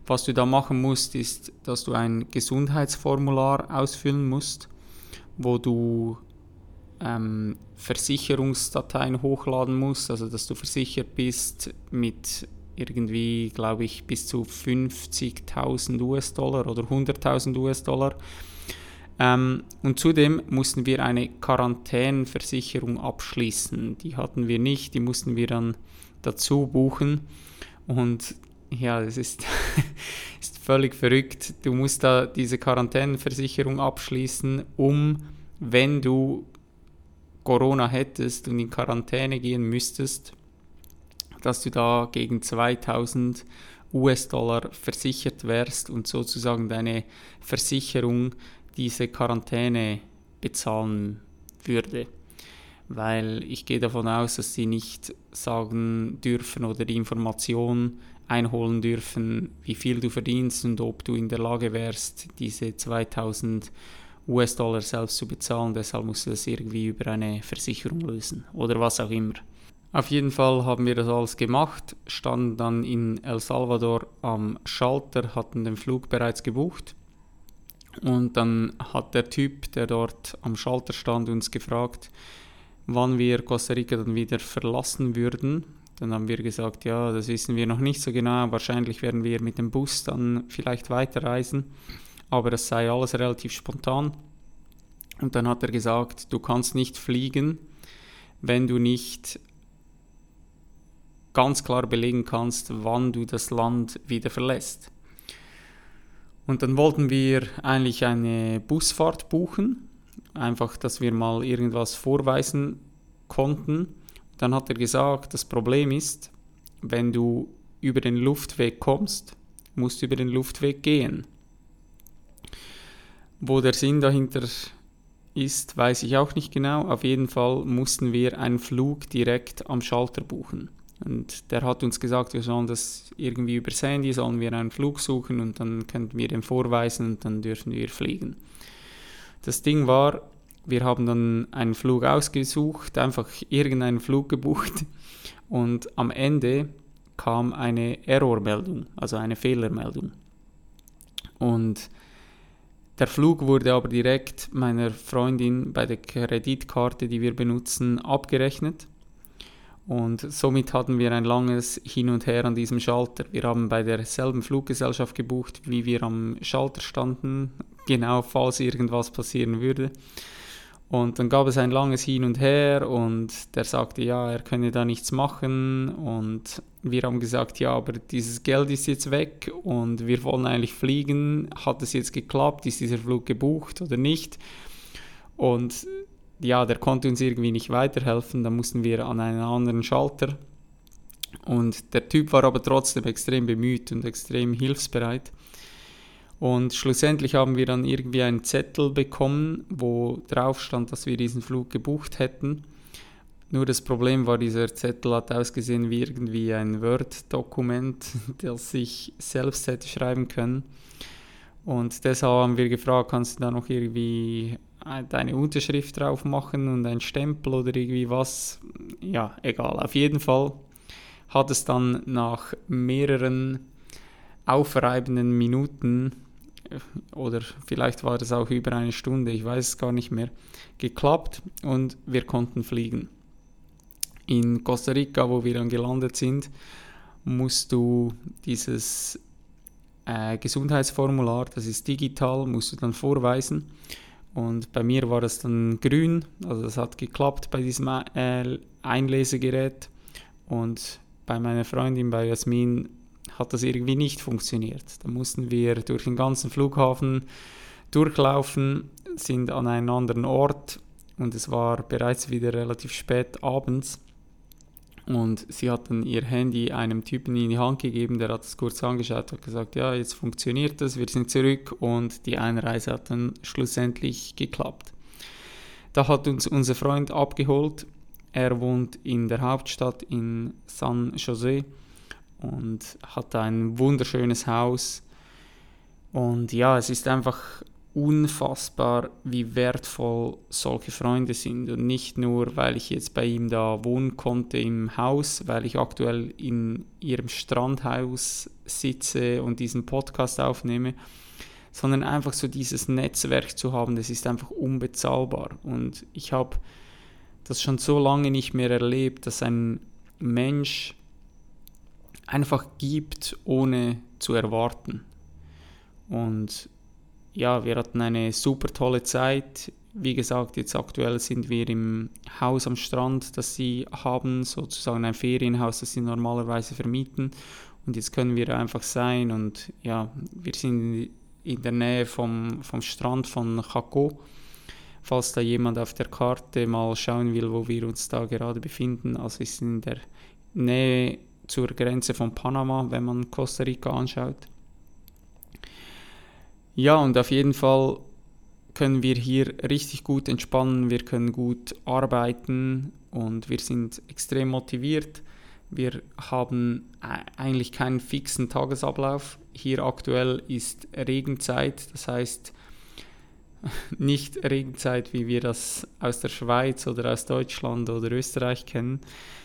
Was du da machen musst, ist, dass du ein Gesundheitsformular ausfüllen musst, wo du ähm, Versicherungsdateien hochladen musst, also dass du versichert bist mit irgendwie, glaube ich, bis zu 50.000 US-Dollar oder 100.000 US-Dollar. Ähm, und zudem mussten wir eine Quarantänversicherung abschließen. Die hatten wir nicht, die mussten wir dann dazu buchen. Und ja, das ist, ist völlig verrückt. Du musst da diese Quarantäneversicherung abschließen, um, wenn du Corona hättest und in Quarantäne gehen müsstest, dass du da gegen 2000 US-Dollar versichert wärst und sozusagen deine Versicherung diese Quarantäne bezahlen würde weil ich gehe davon aus, dass sie nicht sagen dürfen oder die Information einholen dürfen, wie viel du verdienst und ob du in der Lage wärst, diese 2000 US-Dollar selbst zu bezahlen. Deshalb musst du das irgendwie über eine Versicherung lösen oder was auch immer. Auf jeden Fall haben wir das alles gemacht, standen dann in El Salvador am Schalter, hatten den Flug bereits gebucht. Und dann hat der Typ, der dort am Schalter stand, uns gefragt, wann wir Costa Rica dann wieder verlassen würden. Dann haben wir gesagt, ja, das wissen wir noch nicht so genau. Wahrscheinlich werden wir mit dem Bus dann vielleicht weiterreisen, aber das sei alles relativ spontan. Und dann hat er gesagt, du kannst nicht fliegen, wenn du nicht ganz klar belegen kannst, wann du das Land wieder verlässt. Und dann wollten wir eigentlich eine Busfahrt buchen, einfach, dass wir mal irgendwas vorweisen konnten. Dann hat er gesagt, das Problem ist, wenn du über den Luftweg kommst, musst du über den Luftweg gehen. Wo der Sinn dahinter ist, weiß ich auch nicht genau. Auf jeden Fall mussten wir einen Flug direkt am Schalter buchen. Und der hat uns gesagt, wir sollen das irgendwie übers Handy, sollen wir einen Flug suchen und dann könnten wir den vorweisen und dann dürfen wir fliegen. Das Ding war, wir haben dann einen Flug ausgesucht, einfach irgendeinen Flug gebucht und am Ende kam eine Errormeldung, also eine Fehlermeldung. Und der Flug wurde aber direkt meiner Freundin bei der Kreditkarte, die wir benutzen, abgerechnet. Und somit hatten wir ein langes Hin und Her an diesem Schalter. Wir haben bei derselben Fluggesellschaft gebucht, wie wir am Schalter standen, genau falls irgendwas passieren würde. Und dann gab es ein langes Hin und Her und der sagte, ja, er könne da nichts machen. Und wir haben gesagt, ja, aber dieses Geld ist jetzt weg und wir wollen eigentlich fliegen. Hat es jetzt geklappt? Ist dieser Flug gebucht oder nicht? Und ja, der konnte uns irgendwie nicht weiterhelfen. Da mussten wir an einen anderen Schalter. Und der Typ war aber trotzdem extrem bemüht und extrem hilfsbereit. Und schlussendlich haben wir dann irgendwie einen Zettel bekommen, wo drauf stand, dass wir diesen Flug gebucht hätten. Nur das Problem war, dieser Zettel hat ausgesehen wie irgendwie ein Word-Dokument, das ich selbst hätte schreiben können. Und deshalb haben wir gefragt, kannst du da noch irgendwie deine Unterschrift drauf machen und ein Stempel oder irgendwie was. Ja, egal. Auf jeden Fall hat es dann nach mehreren aufreibenden Minuten oder vielleicht war es auch über eine Stunde, ich weiß es gar nicht mehr, geklappt und wir konnten fliegen. In Costa Rica, wo wir dann gelandet sind, musst du dieses äh, Gesundheitsformular, das ist digital, musst du dann vorweisen. Und bei mir war das dann grün, also das hat geklappt bei diesem äh, Einlesegerät. Und bei meiner Freundin, bei Jasmin, hat das irgendwie nicht funktioniert. Da mussten wir durch den ganzen Flughafen durchlaufen, sind an einen anderen Ort und es war bereits wieder relativ spät abends. Und sie hat dann ihr Handy einem Typen in die Hand gegeben, der hat es kurz angeschaut und gesagt, ja, jetzt funktioniert das, wir sind zurück und die Einreise hat dann schlussendlich geklappt. Da hat uns unser Freund abgeholt. Er wohnt in der Hauptstadt in San Jose und hat ein wunderschönes Haus. Und ja, es ist einfach unfassbar, wie wertvoll solche Freunde sind. Und nicht nur, weil ich jetzt bei ihm da wohnen konnte im Haus, weil ich aktuell in ihrem Strandhaus sitze und diesen Podcast aufnehme, sondern einfach so dieses Netzwerk zu haben, das ist einfach unbezahlbar. Und ich habe das schon so lange nicht mehr erlebt, dass ein Mensch einfach gibt, ohne zu erwarten. Und ja, wir hatten eine super tolle Zeit. Wie gesagt, jetzt aktuell sind wir im Haus am Strand, das sie haben, sozusagen ein Ferienhaus, das sie normalerweise vermieten. Und jetzt können wir einfach sein und ja, wir sind in der Nähe vom, vom Strand von Jaco. Falls da jemand auf der Karte mal schauen will, wo wir uns da gerade befinden, also sind in der Nähe zur Grenze von Panama, wenn man Costa Rica anschaut. Ja, und auf jeden Fall können wir hier richtig gut entspannen, wir können gut arbeiten und wir sind extrem motiviert. Wir haben eigentlich keinen fixen Tagesablauf. Hier aktuell ist Regenzeit, das heißt nicht Regenzeit, wie wir das aus der Schweiz oder aus Deutschland oder Österreich kennen,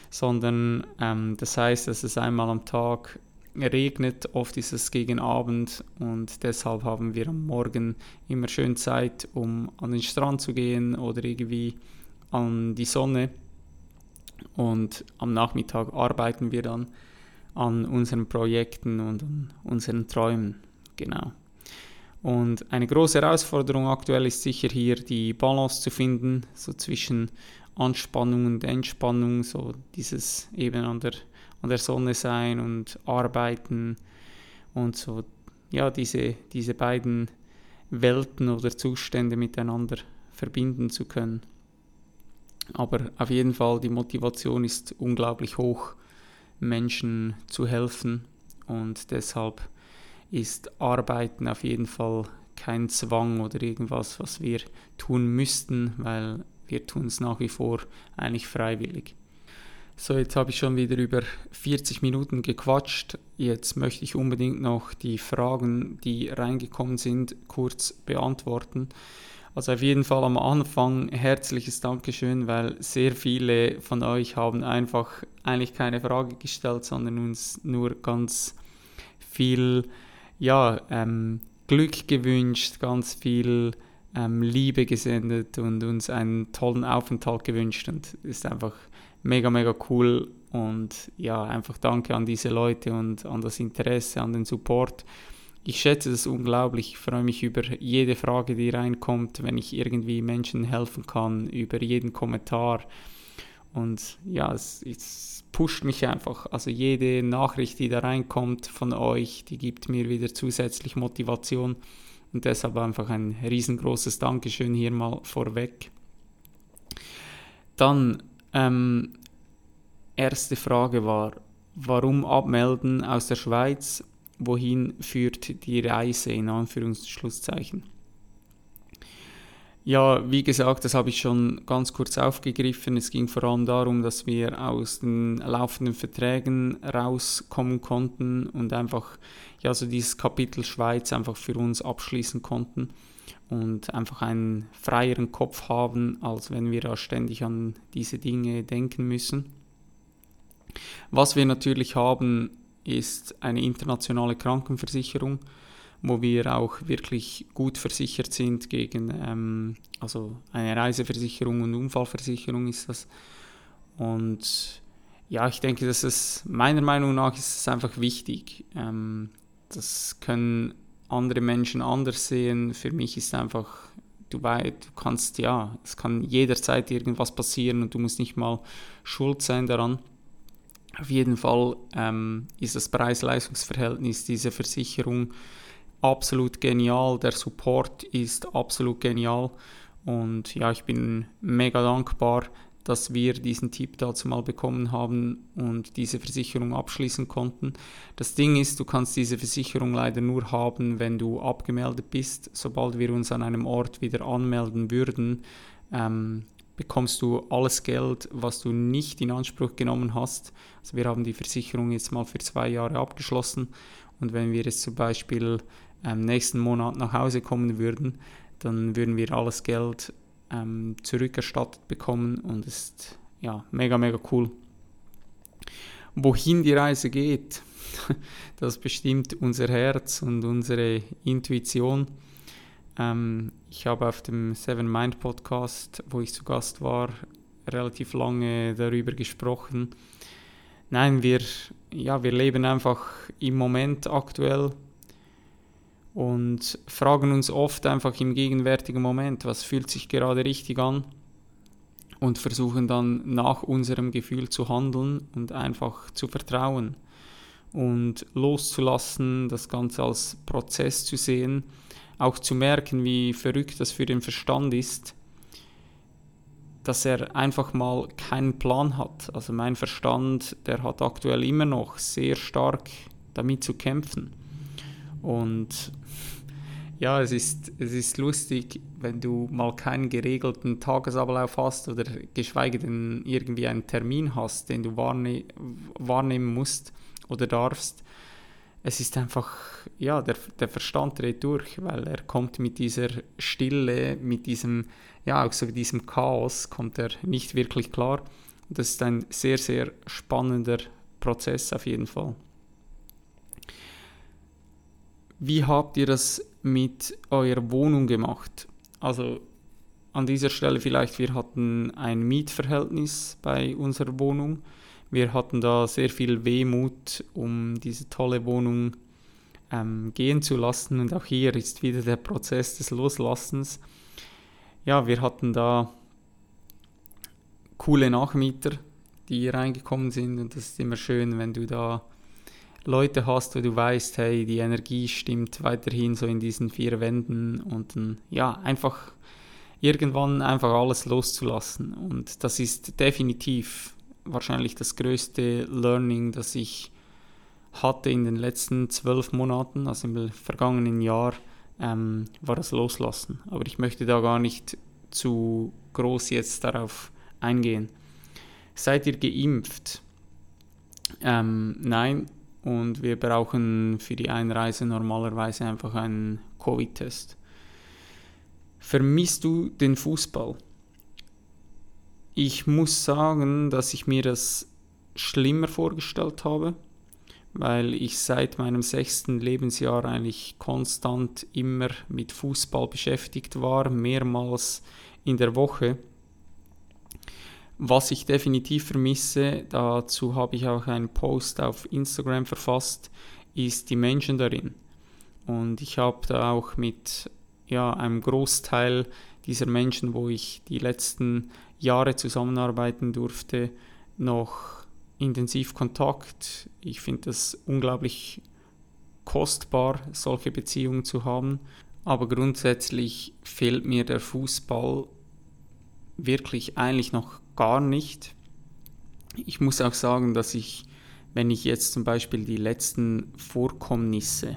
sondern ähm, das heißt, dass es einmal am Tag regnet, oft ist es gegen Abend und deshalb haben wir am Morgen immer schön Zeit, um an den Strand zu gehen oder irgendwie an die Sonne und am Nachmittag arbeiten wir dann an unseren Projekten und an unseren Träumen. Genau. Und eine große Herausforderung aktuell ist sicher hier die Balance zu finden, so zwischen Anspannung und Entspannung, so dieses eben an der, an der Sonne sein und arbeiten und so, ja, diese, diese beiden Welten oder Zustände miteinander verbinden zu können. Aber auf jeden Fall, die Motivation ist unglaublich hoch, Menschen zu helfen und deshalb ist Arbeiten auf jeden Fall kein Zwang oder irgendwas, was wir tun müssten, weil wir tun es nach wie vor eigentlich freiwillig. So, jetzt habe ich schon wieder über 40 Minuten gequatscht. Jetzt möchte ich unbedingt noch die Fragen, die reingekommen sind, kurz beantworten. Also auf jeden Fall am Anfang herzliches Dankeschön, weil sehr viele von euch haben einfach eigentlich keine Frage gestellt, sondern uns nur ganz viel ja, ähm, Glück gewünscht, ganz viel ähm, Liebe gesendet und uns einen tollen Aufenthalt gewünscht und ist einfach mega, mega cool und ja, einfach danke an diese Leute und an das Interesse, an den Support. Ich schätze das unglaublich. Ich freue mich über jede Frage, die reinkommt, wenn ich irgendwie Menschen helfen kann, über jeden Kommentar. Und ja, es, es pusht mich einfach. Also jede Nachricht, die da reinkommt von euch, die gibt mir wieder zusätzlich Motivation. Und deshalb einfach ein riesengroßes Dankeschön hier mal vorweg. Dann, ähm, erste Frage war, warum abmelden aus der Schweiz? Wohin führt die Reise in Anführungsschlusszeichen? Ja, wie gesagt, das habe ich schon ganz kurz aufgegriffen. Es ging vor allem darum, dass wir aus den laufenden Verträgen rauskommen konnten und einfach ja so dieses Kapitel Schweiz einfach für uns abschließen konnten und einfach einen freieren Kopf haben, als wenn wir da ständig an diese Dinge denken müssen. Was wir natürlich haben, ist eine internationale Krankenversicherung wo wir auch wirklich gut versichert sind gegen, ähm, also eine Reiseversicherung und Unfallversicherung ist das. Und ja, ich denke, dass es meiner Meinung nach ist es einfach wichtig. Ähm, das können andere Menschen anders sehen. Für mich ist einfach, du, weißt, du kannst, ja, es kann jederzeit irgendwas passieren und du musst nicht mal schuld sein daran. Auf jeden Fall ähm, ist das Preis-Leistungs-Verhältnis dieser Versicherung absolut genial. Der Support ist absolut genial. Und ja, ich bin mega dankbar, dass wir diesen Tipp dazu mal bekommen haben und diese Versicherung abschließen konnten. Das Ding ist, du kannst diese Versicherung leider nur haben, wenn du abgemeldet bist. Sobald wir uns an einem Ort wieder anmelden würden, ähm, bekommst du alles Geld, was du nicht in Anspruch genommen hast. Also wir haben die Versicherung jetzt mal für zwei Jahre abgeschlossen und wenn wir jetzt zum Beispiel ähm, nächsten Monat nach Hause kommen würden, dann würden wir alles Geld ähm, zurückerstattet bekommen und ist ja mega, mega cool. Wohin die Reise geht, das bestimmt unser Herz und unsere Intuition. Ähm, ich habe auf dem Seven Mind Podcast, wo ich zu Gast war, relativ lange darüber gesprochen. Nein, wir, ja, wir leben einfach im Moment aktuell und fragen uns oft einfach im gegenwärtigen Moment, was fühlt sich gerade richtig an und versuchen dann nach unserem Gefühl zu handeln und einfach zu vertrauen und loszulassen, das Ganze als Prozess zu sehen, auch zu merken, wie verrückt das für den Verstand ist, dass er einfach mal keinen Plan hat. Also mein Verstand, der hat aktuell immer noch sehr stark damit zu kämpfen. Und ja, es ist, es ist lustig, wenn du mal keinen geregelten Tagesablauf hast oder geschweige denn irgendwie einen Termin hast, den du wahrne wahrnehmen musst oder darfst. Es ist einfach, ja, der, der Verstand dreht durch, weil er kommt mit dieser Stille, mit diesem, ja, auch so diesem Chaos, kommt er nicht wirklich klar. Das ist ein sehr, sehr spannender Prozess auf jeden Fall. Wie habt ihr das mit eurer Wohnung gemacht? Also an dieser Stelle vielleicht, wir hatten ein Mietverhältnis bei unserer Wohnung. Wir hatten da sehr viel Wehmut, um diese tolle Wohnung ähm, gehen zu lassen. Und auch hier ist wieder der Prozess des Loslassens. Ja, wir hatten da coole Nachmieter, die reingekommen sind. Und das ist immer schön, wenn du da Leute hast, wo du weißt, hey, die Energie stimmt weiterhin so in diesen vier Wänden und dann, ja, einfach irgendwann einfach alles loszulassen. Und das ist definitiv wahrscheinlich das größte Learning, das ich hatte in den letzten zwölf Monaten, also im vergangenen Jahr, ähm, war das Loslassen. Aber ich möchte da gar nicht zu groß jetzt darauf eingehen. Seid ihr geimpft? Ähm, nein, und wir brauchen für die Einreise normalerweise einfach einen Covid-Test. Vermisst du den Fußball? Ich muss sagen, dass ich mir das schlimmer vorgestellt habe, weil ich seit meinem sechsten Lebensjahr eigentlich konstant immer mit Fußball beschäftigt war, mehrmals in der Woche. Was ich definitiv vermisse, dazu habe ich auch einen Post auf Instagram verfasst, ist die Menschen darin. Und ich habe da auch mit ja, einem Großteil dieser Menschen, wo ich die letzten Jahre zusammenarbeiten durfte, noch intensiv Kontakt. Ich finde das unglaublich kostbar, solche Beziehungen zu haben. Aber grundsätzlich fehlt mir der Fußball wirklich eigentlich noch gar nicht. Ich muss auch sagen, dass ich, wenn ich jetzt zum Beispiel die letzten Vorkommnisse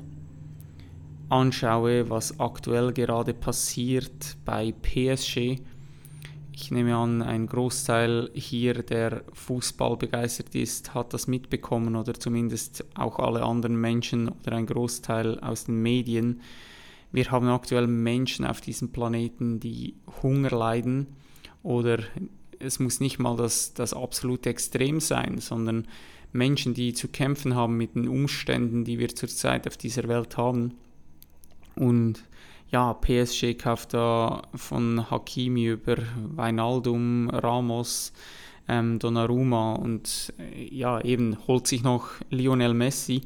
anschaue, was aktuell gerade passiert bei PSG, ich nehme an, ein Großteil hier, der Fußball begeistert ist, hat das mitbekommen oder zumindest auch alle anderen Menschen oder ein Großteil aus den Medien. Wir haben aktuell Menschen auf diesem Planeten, die Hunger leiden oder es muss nicht mal das, das absolute Extrem sein, sondern Menschen, die zu kämpfen haben mit den Umständen, die wir zurzeit auf dieser Welt haben. Und ja, PSG kauft da von Hakimi über Weinaldum, Ramos, ähm, Donnarumma und äh, ja, eben holt sich noch Lionel Messi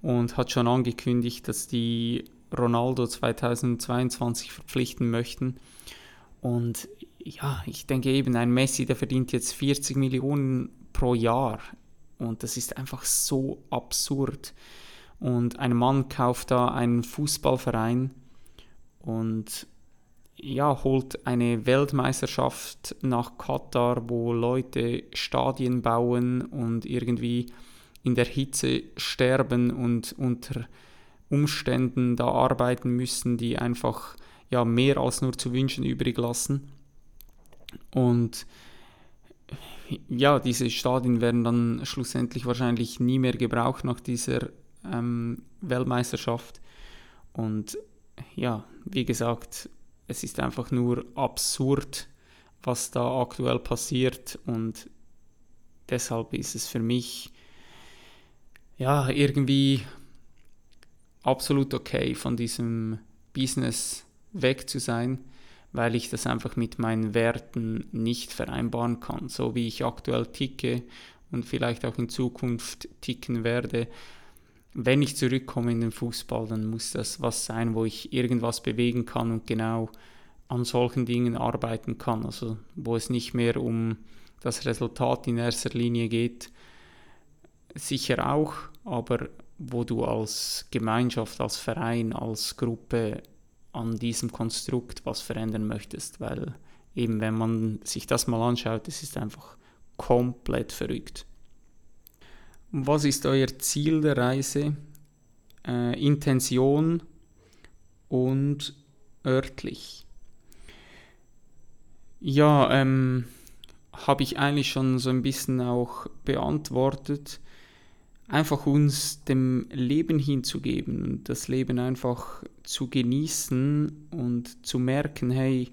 und hat schon angekündigt, dass die Ronaldo 2022 verpflichten möchten. Und ja, ich denke eben, ein Messi, der verdient jetzt 40 Millionen pro Jahr. Und das ist einfach so absurd. Und ein Mann kauft da einen Fußballverein und ja, holt eine Weltmeisterschaft nach Katar, wo Leute Stadien bauen und irgendwie in der Hitze sterben und unter Umständen da arbeiten müssen, die einfach ja mehr als nur zu wünschen übrig lassen. Und ja, diese Stadien werden dann schlussendlich wahrscheinlich nie mehr gebraucht nach dieser ähm, Weltmeisterschaft. Und ja, wie gesagt, es ist einfach nur absurd, was da aktuell passiert und deshalb ist es für mich ja irgendwie absolut okay von diesem Business weg zu sein weil ich das einfach mit meinen Werten nicht vereinbaren kann. So wie ich aktuell ticke und vielleicht auch in Zukunft ticken werde, wenn ich zurückkomme in den Fußball, dann muss das was sein, wo ich irgendwas bewegen kann und genau an solchen Dingen arbeiten kann. Also wo es nicht mehr um das Resultat in erster Linie geht, sicher auch, aber wo du als Gemeinschaft, als Verein, als Gruppe an diesem Konstrukt was verändern möchtest, weil eben wenn man sich das mal anschaut, es ist einfach komplett verrückt. Was ist euer Ziel der Reise? Äh, Intention und örtlich. Ja, ähm, habe ich eigentlich schon so ein bisschen auch beantwortet. Einfach uns dem Leben hinzugeben und das Leben einfach zu genießen und zu merken, hey,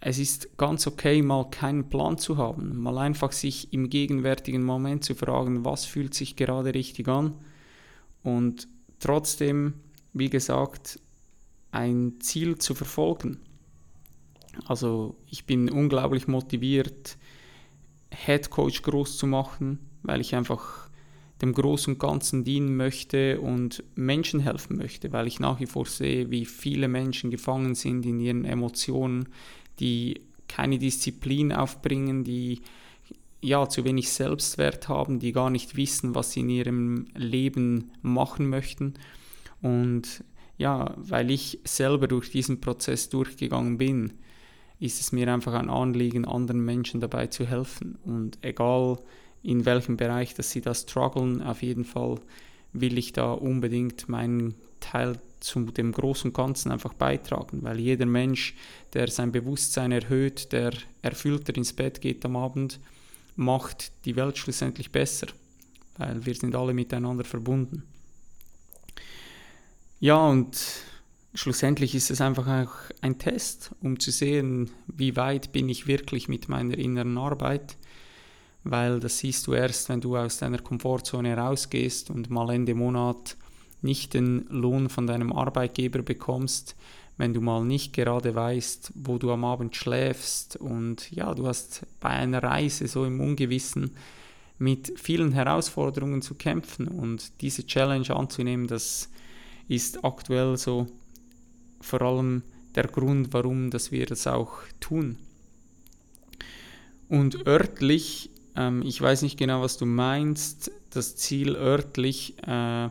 es ist ganz okay, mal keinen Plan zu haben, mal einfach sich im gegenwärtigen Moment zu fragen, was fühlt sich gerade richtig an und trotzdem, wie gesagt, ein Ziel zu verfolgen. Also ich bin unglaublich motiviert, Head Coach groß zu machen, weil ich einfach dem Großen und Ganzen dienen möchte und Menschen helfen möchte, weil ich nach wie vor sehe, wie viele Menschen gefangen sind in ihren Emotionen, die keine Disziplin aufbringen, die ja zu wenig Selbstwert haben, die gar nicht wissen, was sie in ihrem Leben machen möchten. Und ja, weil ich selber durch diesen Prozess durchgegangen bin, ist es mir einfach ein Anliegen, anderen Menschen dabei zu helfen. Und egal in welchem Bereich, dass sie da strugglen, auf jeden Fall will ich da unbedingt meinen Teil zu dem großen Ganzen einfach beitragen, weil jeder Mensch, der sein Bewusstsein erhöht, der erfüllter ins Bett geht am Abend, macht die Welt schlussendlich besser, weil wir sind alle miteinander verbunden. Ja, und schlussendlich ist es einfach auch ein Test, um zu sehen, wie weit bin ich wirklich mit meiner inneren Arbeit, weil das siehst du erst, wenn du aus deiner Komfortzone rausgehst und mal Ende Monat nicht den Lohn von deinem Arbeitgeber bekommst, wenn du mal nicht gerade weißt, wo du am Abend schläfst und ja, du hast bei einer Reise so im Ungewissen mit vielen Herausforderungen zu kämpfen und diese Challenge anzunehmen, das ist aktuell so vor allem der Grund, warum dass wir das auch tun. Und örtlich, ähm, ich weiß nicht genau, was du meinst, das Ziel örtlich, äh,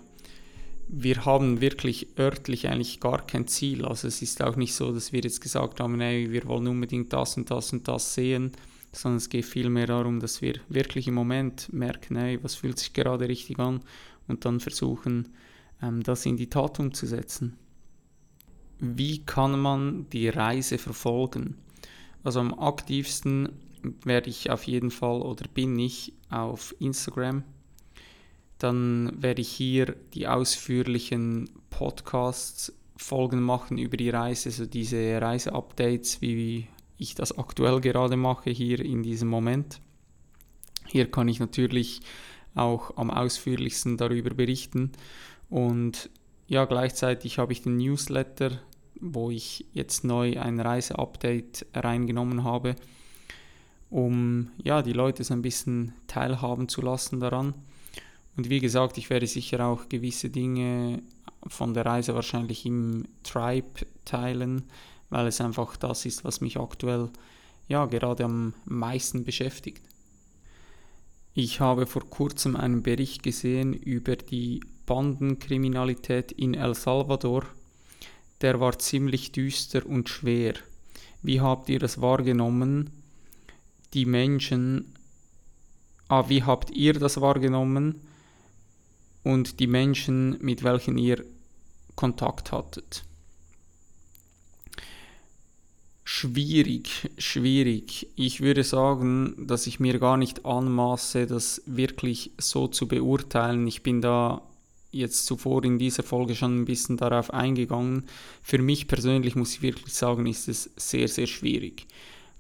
wir haben wirklich örtlich eigentlich gar kein Ziel. Also es ist auch nicht so, dass wir jetzt gesagt haben, ey, wir wollen unbedingt das und das und das sehen, sondern es geht vielmehr darum, dass wir wirklich im Moment merken, ey, was fühlt sich gerade richtig an und dann versuchen, ähm, das in die Tat umzusetzen. Wie kann man die Reise verfolgen? Also am aktivsten werde ich auf jeden Fall oder bin ich auf Instagram dann werde ich hier die ausführlichen Podcasts-Folgen machen über die Reise, also diese Reise-Updates, wie ich das aktuell gerade mache, hier in diesem Moment. Hier kann ich natürlich auch am ausführlichsten darüber berichten. Und ja, gleichzeitig habe ich den Newsletter, wo ich jetzt neu ein Reise-Update reingenommen habe, um ja, die Leute so ein bisschen teilhaben zu lassen daran. Und wie gesagt, ich werde sicher auch gewisse Dinge von der Reise wahrscheinlich im Tribe teilen, weil es einfach das ist, was mich aktuell ja gerade am meisten beschäftigt. Ich habe vor kurzem einen Bericht gesehen über die Bandenkriminalität in El Salvador. Der war ziemlich düster und schwer. Wie habt ihr das wahrgenommen? Die Menschen, ah, wie habt ihr das wahrgenommen? und die Menschen, mit welchen ihr Kontakt hattet. Schwierig, schwierig. Ich würde sagen, dass ich mir gar nicht anmaße, das wirklich so zu beurteilen. Ich bin da jetzt zuvor in dieser Folge schon ein bisschen darauf eingegangen. Für mich persönlich muss ich wirklich sagen, ist es sehr, sehr schwierig,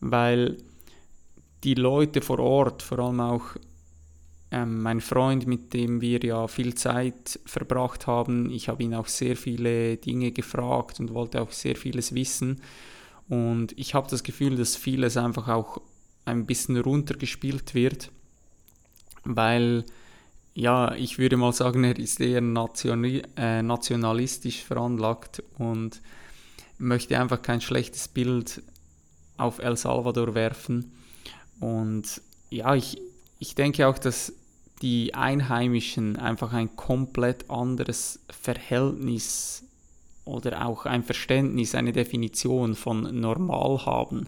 weil die Leute vor Ort, vor allem auch ähm, mein Freund, mit dem wir ja viel Zeit verbracht haben, ich habe ihn auch sehr viele Dinge gefragt und wollte auch sehr vieles wissen. Und ich habe das Gefühl, dass vieles einfach auch ein bisschen runtergespielt wird, weil ja, ich würde mal sagen, er ist eher nationi äh, nationalistisch veranlagt und möchte einfach kein schlechtes Bild auf El Salvador werfen. Und ja, ich, ich denke auch, dass die Einheimischen einfach ein komplett anderes Verhältnis oder auch ein Verständnis, eine Definition von normal haben.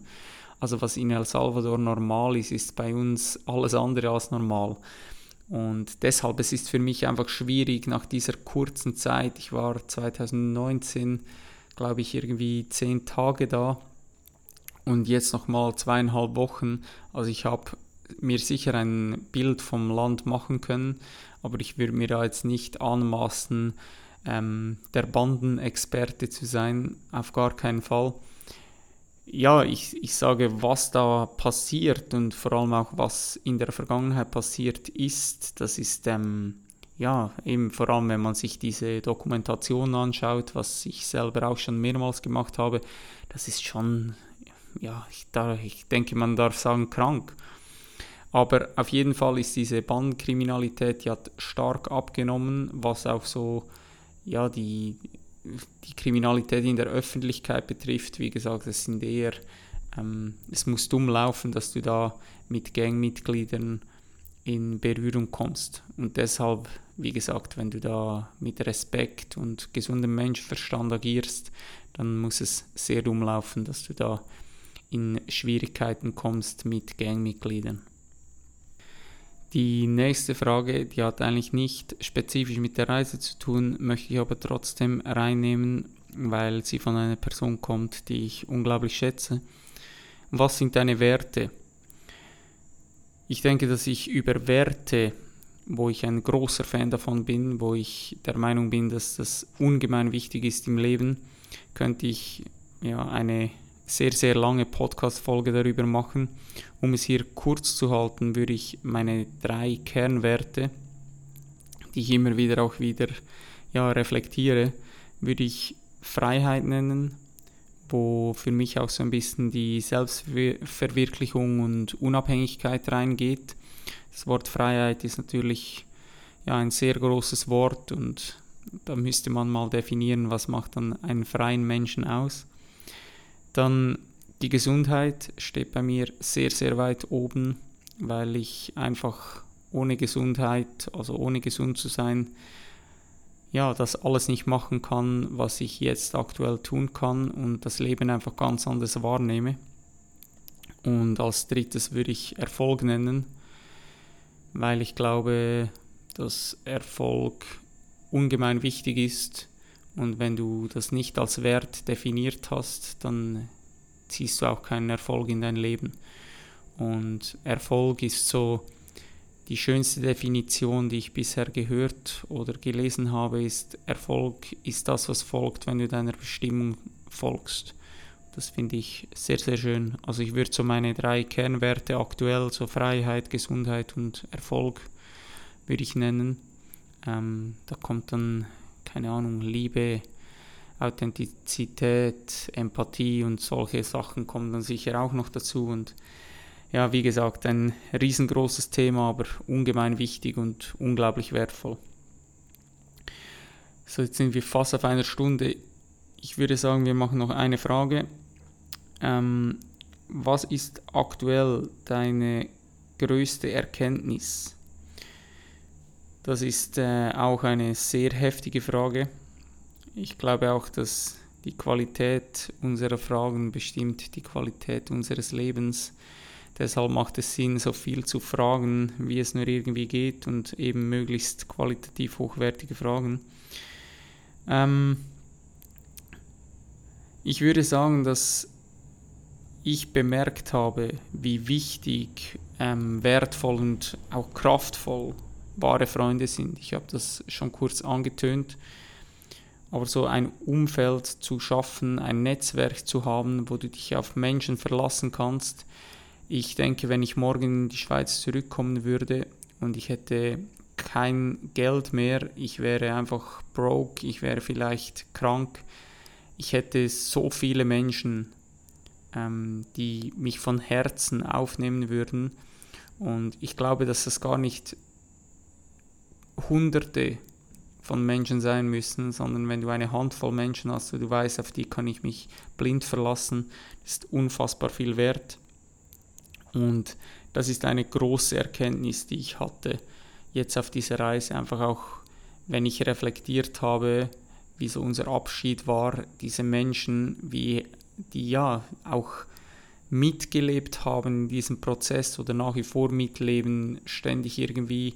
Also was in El Salvador normal ist, ist bei uns alles andere als normal. Und deshalb, es ist für mich einfach schwierig nach dieser kurzen Zeit, ich war 2019, glaube ich, irgendwie zehn Tage da und jetzt nochmal zweieinhalb Wochen. Also ich habe mir sicher ein Bild vom Land machen können, aber ich würde mir da jetzt nicht anmaßen, ähm, der Bandenexperte zu sein, auf gar keinen Fall. Ja, ich, ich sage, was da passiert und vor allem auch was in der Vergangenheit passiert ist, das ist ähm, ja eben vor allem, wenn man sich diese Dokumentation anschaut, was ich selber auch schon mehrmals gemacht habe, das ist schon, ja, ich, da, ich denke, man darf sagen, krank. Aber auf jeden Fall ist diese Bandenkriminalität, die stark abgenommen, was auch so ja, die, die Kriminalität in der Öffentlichkeit betrifft. Wie gesagt, es sind eher, ähm, es muss dumm laufen, dass du da mit Gangmitgliedern in Berührung kommst. Und deshalb, wie gesagt, wenn du da mit Respekt und gesundem Menschenverstand agierst, dann muss es sehr dumm laufen, dass du da in Schwierigkeiten kommst mit Gangmitgliedern. Die nächste Frage, die hat eigentlich nicht spezifisch mit der Reise zu tun, möchte ich aber trotzdem reinnehmen, weil sie von einer Person kommt, die ich unglaublich schätze. Was sind deine Werte? Ich denke, dass ich über Werte, wo ich ein großer Fan davon bin, wo ich der Meinung bin, dass das ungemein wichtig ist im Leben, könnte ich ja eine sehr, sehr lange Podcast-Folge darüber machen. Um es hier kurz zu halten, würde ich meine drei Kernwerte, die ich immer wieder auch wieder ja, reflektiere, würde ich Freiheit nennen, wo für mich auch so ein bisschen die Selbstverwirklichung und Unabhängigkeit reingeht. Das Wort Freiheit ist natürlich ja, ein sehr großes Wort und da müsste man mal definieren, was macht dann einen freien Menschen aus. Dann die Gesundheit steht bei mir sehr, sehr weit oben, weil ich einfach ohne Gesundheit, also ohne gesund zu sein, ja, das alles nicht machen kann, was ich jetzt aktuell tun kann und das Leben einfach ganz anders wahrnehme. Und als drittes würde ich Erfolg nennen, weil ich glaube, dass Erfolg ungemein wichtig ist und wenn du das nicht als Wert definiert hast, dann ziehst du auch keinen Erfolg in dein Leben. Und Erfolg ist so die schönste Definition, die ich bisher gehört oder gelesen habe, ist Erfolg ist das, was folgt, wenn du deiner Bestimmung folgst. Das finde ich sehr, sehr schön. Also ich würde so meine drei Kernwerte aktuell, so Freiheit, Gesundheit und Erfolg, würde ich nennen. Ähm, da kommt dann keine Ahnung, Liebe, Authentizität, Empathie und solche Sachen kommen dann sicher auch noch dazu. Und ja, wie gesagt, ein riesengroßes Thema, aber ungemein wichtig und unglaublich wertvoll. So, jetzt sind wir fast auf einer Stunde. Ich würde sagen, wir machen noch eine Frage. Ähm, was ist aktuell deine größte Erkenntnis? Das ist äh, auch eine sehr heftige Frage. Ich glaube auch, dass die Qualität unserer Fragen bestimmt die Qualität unseres Lebens. Deshalb macht es Sinn, so viel zu fragen, wie es nur irgendwie geht und eben möglichst qualitativ hochwertige Fragen. Ähm ich würde sagen, dass ich bemerkt habe, wie wichtig, ähm, wertvoll und auch kraftvoll wahre Freunde sind. Ich habe das schon kurz angetönt. Aber so ein Umfeld zu schaffen, ein Netzwerk zu haben, wo du dich auf Menschen verlassen kannst. Ich denke, wenn ich morgen in die Schweiz zurückkommen würde und ich hätte kein Geld mehr, ich wäre einfach broke, ich wäre vielleicht krank, ich hätte so viele Menschen, ähm, die mich von Herzen aufnehmen würden. Und ich glaube, dass das gar nicht Hunderte von Menschen sein müssen, sondern wenn du eine Handvoll Menschen hast, wo du weißt, auf die kann ich mich blind verlassen, ist unfassbar viel wert. Und das ist eine große Erkenntnis, die ich hatte jetzt auf dieser Reise, einfach auch, wenn ich reflektiert habe, wie so unser Abschied war, diese Menschen, wie die ja auch mitgelebt haben in diesem Prozess oder nach wie vor mitleben, ständig irgendwie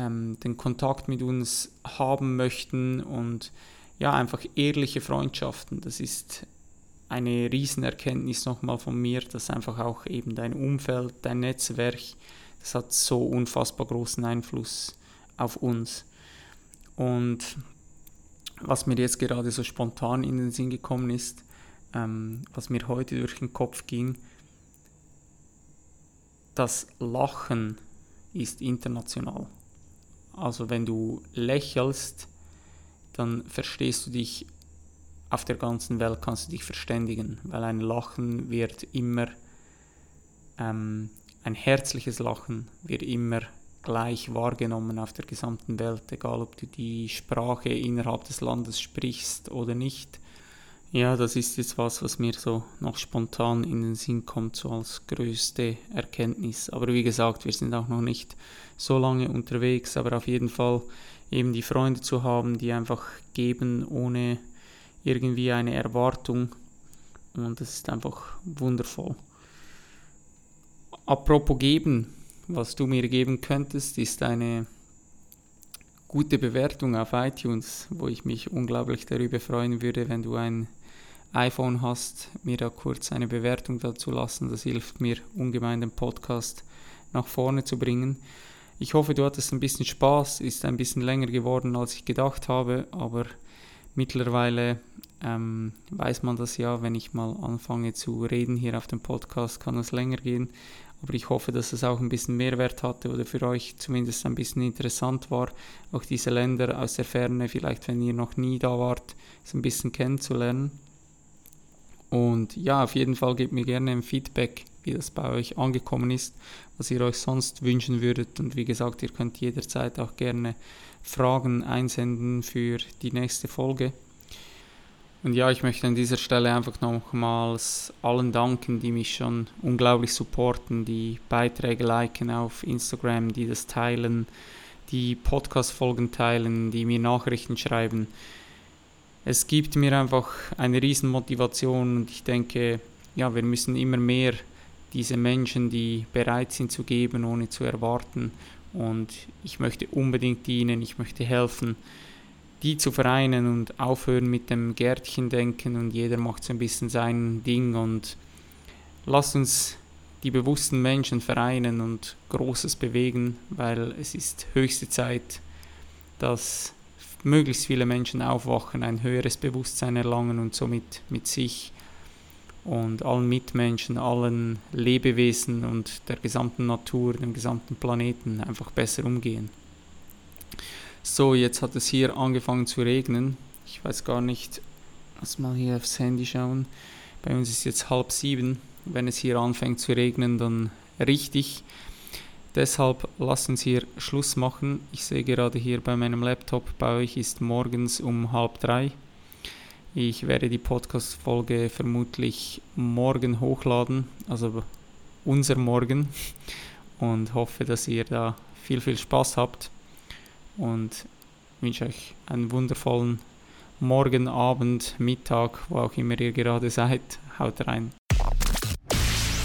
ähm, den Kontakt mit uns haben möchten und ja, einfach ehrliche Freundschaften. Das ist eine Riesenerkenntnis nochmal von mir, dass einfach auch eben dein Umfeld, dein Netzwerk, das hat so unfassbar großen Einfluss auf uns. Und was mir jetzt gerade so spontan in den Sinn gekommen ist, ähm, was mir heute durch den Kopf ging, das Lachen ist international. Also wenn du lächelst, dann verstehst du dich auf der ganzen Welt, kannst du dich verständigen, weil ein Lachen wird immer, ähm, ein herzliches Lachen wird immer gleich wahrgenommen auf der gesamten Welt, egal ob du die Sprache innerhalb des Landes sprichst oder nicht. Ja, das ist jetzt was, was mir so noch spontan in den Sinn kommt, so als größte Erkenntnis. Aber wie gesagt, wir sind auch noch nicht so lange unterwegs, aber auf jeden Fall eben die Freunde zu haben, die einfach geben ohne irgendwie eine Erwartung. Und das ist einfach wundervoll. Apropos geben, was du mir geben könntest, ist eine gute Bewertung auf iTunes, wo ich mich unglaublich darüber freuen würde, wenn du ein iPhone hast, mir da kurz eine Bewertung dazu lassen. Das hilft mir ungemein, den Podcast nach vorne zu bringen. Ich hoffe, du hattest ein bisschen Spaß, ist ein bisschen länger geworden, als ich gedacht habe, aber mittlerweile ähm, weiß man das ja, wenn ich mal anfange zu reden hier auf dem Podcast, kann es länger gehen. Aber ich hoffe, dass es auch ein bisschen Mehrwert hatte oder für euch zumindest ein bisschen interessant war, auch diese Länder aus der Ferne, vielleicht wenn ihr noch nie da wart, so ein bisschen kennenzulernen. Und ja, auf jeden Fall gebt mir gerne ein Feedback, wie das bei euch angekommen ist, was ihr euch sonst wünschen würdet. Und wie gesagt, ihr könnt jederzeit auch gerne Fragen einsenden für die nächste Folge. Und ja, ich möchte an dieser Stelle einfach nochmals allen danken, die mich schon unglaublich supporten, die Beiträge liken auf Instagram, die das teilen, die Podcast-Folgen teilen, die mir Nachrichten schreiben es gibt mir einfach eine Riesenmotivation und ich denke, ja, wir müssen immer mehr diese Menschen, die bereit sind zu geben, ohne zu erwarten. Und ich möchte unbedingt dienen, ich möchte helfen, die zu vereinen und aufhören mit dem Gärtchen denken und jeder macht so ein bisschen sein Ding und lasst uns die bewussten Menschen vereinen und Großes bewegen, weil es ist höchste Zeit, dass möglichst viele Menschen aufwachen, ein höheres Bewusstsein erlangen und somit mit sich und allen Mitmenschen, allen Lebewesen und der gesamten Natur, dem gesamten Planeten einfach besser umgehen. So, jetzt hat es hier angefangen zu regnen. Ich weiß gar nicht, lass mal hier aufs Handy schauen. Bei uns ist jetzt halb sieben. Wenn es hier anfängt zu regnen, dann richtig. Deshalb lassen Sie hier Schluss machen. Ich sehe gerade hier bei meinem Laptop, bei euch ist morgens um halb drei. Ich werde die Podcast-Folge vermutlich morgen hochladen, also unser Morgen, und hoffe, dass ihr da viel, viel Spaß habt und wünsche euch einen wundervollen Morgen, Abend, Mittag, wo auch immer ihr gerade seid. Haut rein.